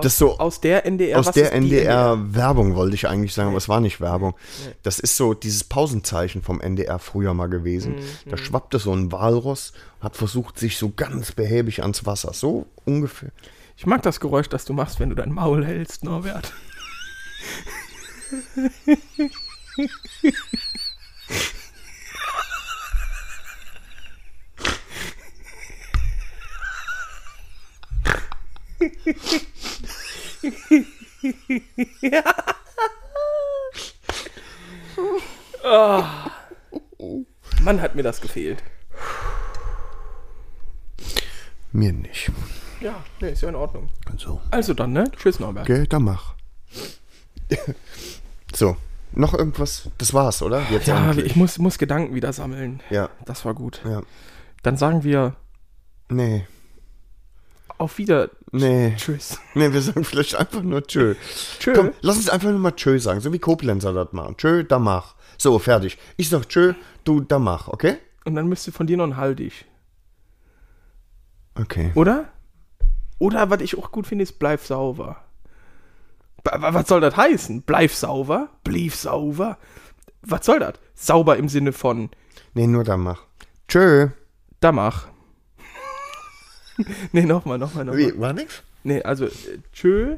Das so aus der NDR. aus der NDR-Werbung wollte ich eigentlich sagen, aber es war nicht Werbung. Das ist so dieses Pausenzeichen vom NDR früher mal gewesen. Mhm, Da schwappte so ein Walross, hat versucht, sich so ganz behäbig ans Wasser. So ungefähr. Ich mag das Geräusch, das du machst, wenn du dein Maul hältst, Norbert. Ah. Mann, hat mir das gefehlt. Mir nicht. Ja, nee, ist ja in Ordnung. So. Also dann, ne? Tschüss, Norbert. Gell, dann mach. so. Noch irgendwas? Das war's, oder? Jetzt Ja, endlich. ich muss, muss Gedanken wieder sammeln. Ja, Das war gut. ja. Dann sagen wir Nee. auf Wieder. Nee. Tschüss. Nee, wir sagen vielleicht einfach nur Tschö. Tschö. Komm, lass uns einfach nur mal Tschö sagen, so wie Koblenzer das machen. Tschö, da mach. So, fertig. Ich sag Tschö, du da mach, okay? Und dann müsste von dir noch ein Haltig. Okay. Oder? Oder was ich auch gut finde, ist bleib sauber. Was soll das heißen? Bleib sauber? Blieb sauber? Was soll das? Sauber im Sinne von Nee, nur da mach. Tschö. da mach. (laughs) nee, nochmal, nochmal, nochmal. Wie, war nix? Nee, also äh, tschö,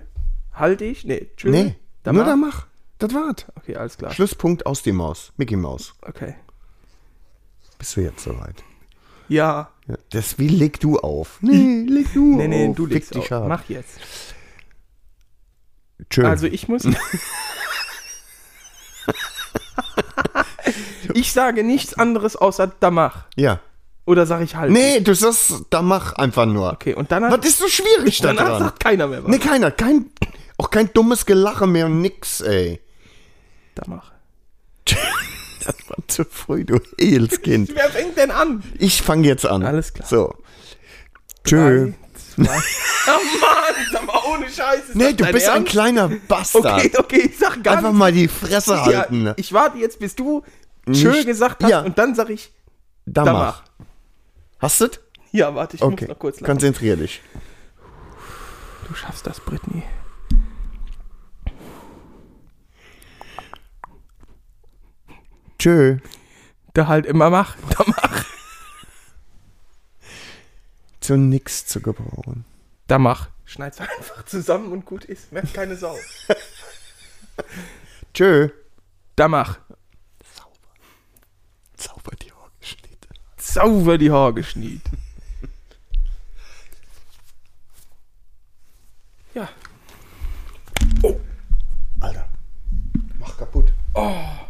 halt ich? Nee, tschö. Nee, da nur mach. da mach. Das war's. Okay, alles klar. Schlusspunkt aus die Maus. Mickey Maus. Okay. Bist du jetzt soweit? Ja. Ja. Das wie leg du auf. Nee, leg du Nee, nee, auf. du legst dich auf. hart. Mach jetzt. Tschö. Also ich muss. (laughs) ich sage nichts anderes außer da mach. ja. Oder sage ich halt. Nee, du sagst, da mach einfach nur. Okay, und danach, Was ist so schwierig da danach dran? sagt keiner mehr was. Nee, keiner. Kein, auch kein dummes Gelache mehr und nix, ey. Da mach. (laughs) (laughs) Das war zu früh, du Ehelskind. (laughs) Wer fängt denn an? Ich fange jetzt an. Alles klar. So. Tschö. (laughs) Oh Mann, sag mal ohne Scheiße. Nee, du bist ein Ernst? kleiner Bastard. Okay, okay, ich sag ganz. Einfach mal die Fresse ja, halten. ich warte jetzt, bis du Tschö Nicht- gesagt hast Ja. und dann sag ich da da mach. mach. Hast du's? Ja, warte, ich Okay. muss noch kurz lachen. Konzentrier dich. Du schaffst das, Britney. Tschö. Da halt immer mach, (laughs) da mach. Zu nix zu gebrauchen. Da mach. Schneid's einfach zusammen und gut ist. Merkt keine Sau. (laughs) Tschö. Da mach. Sauber. Sauber die Haargeschnitt. Sauber die Haargeschnitt. ja. Oh. Alter. Mach kaputt. Oh.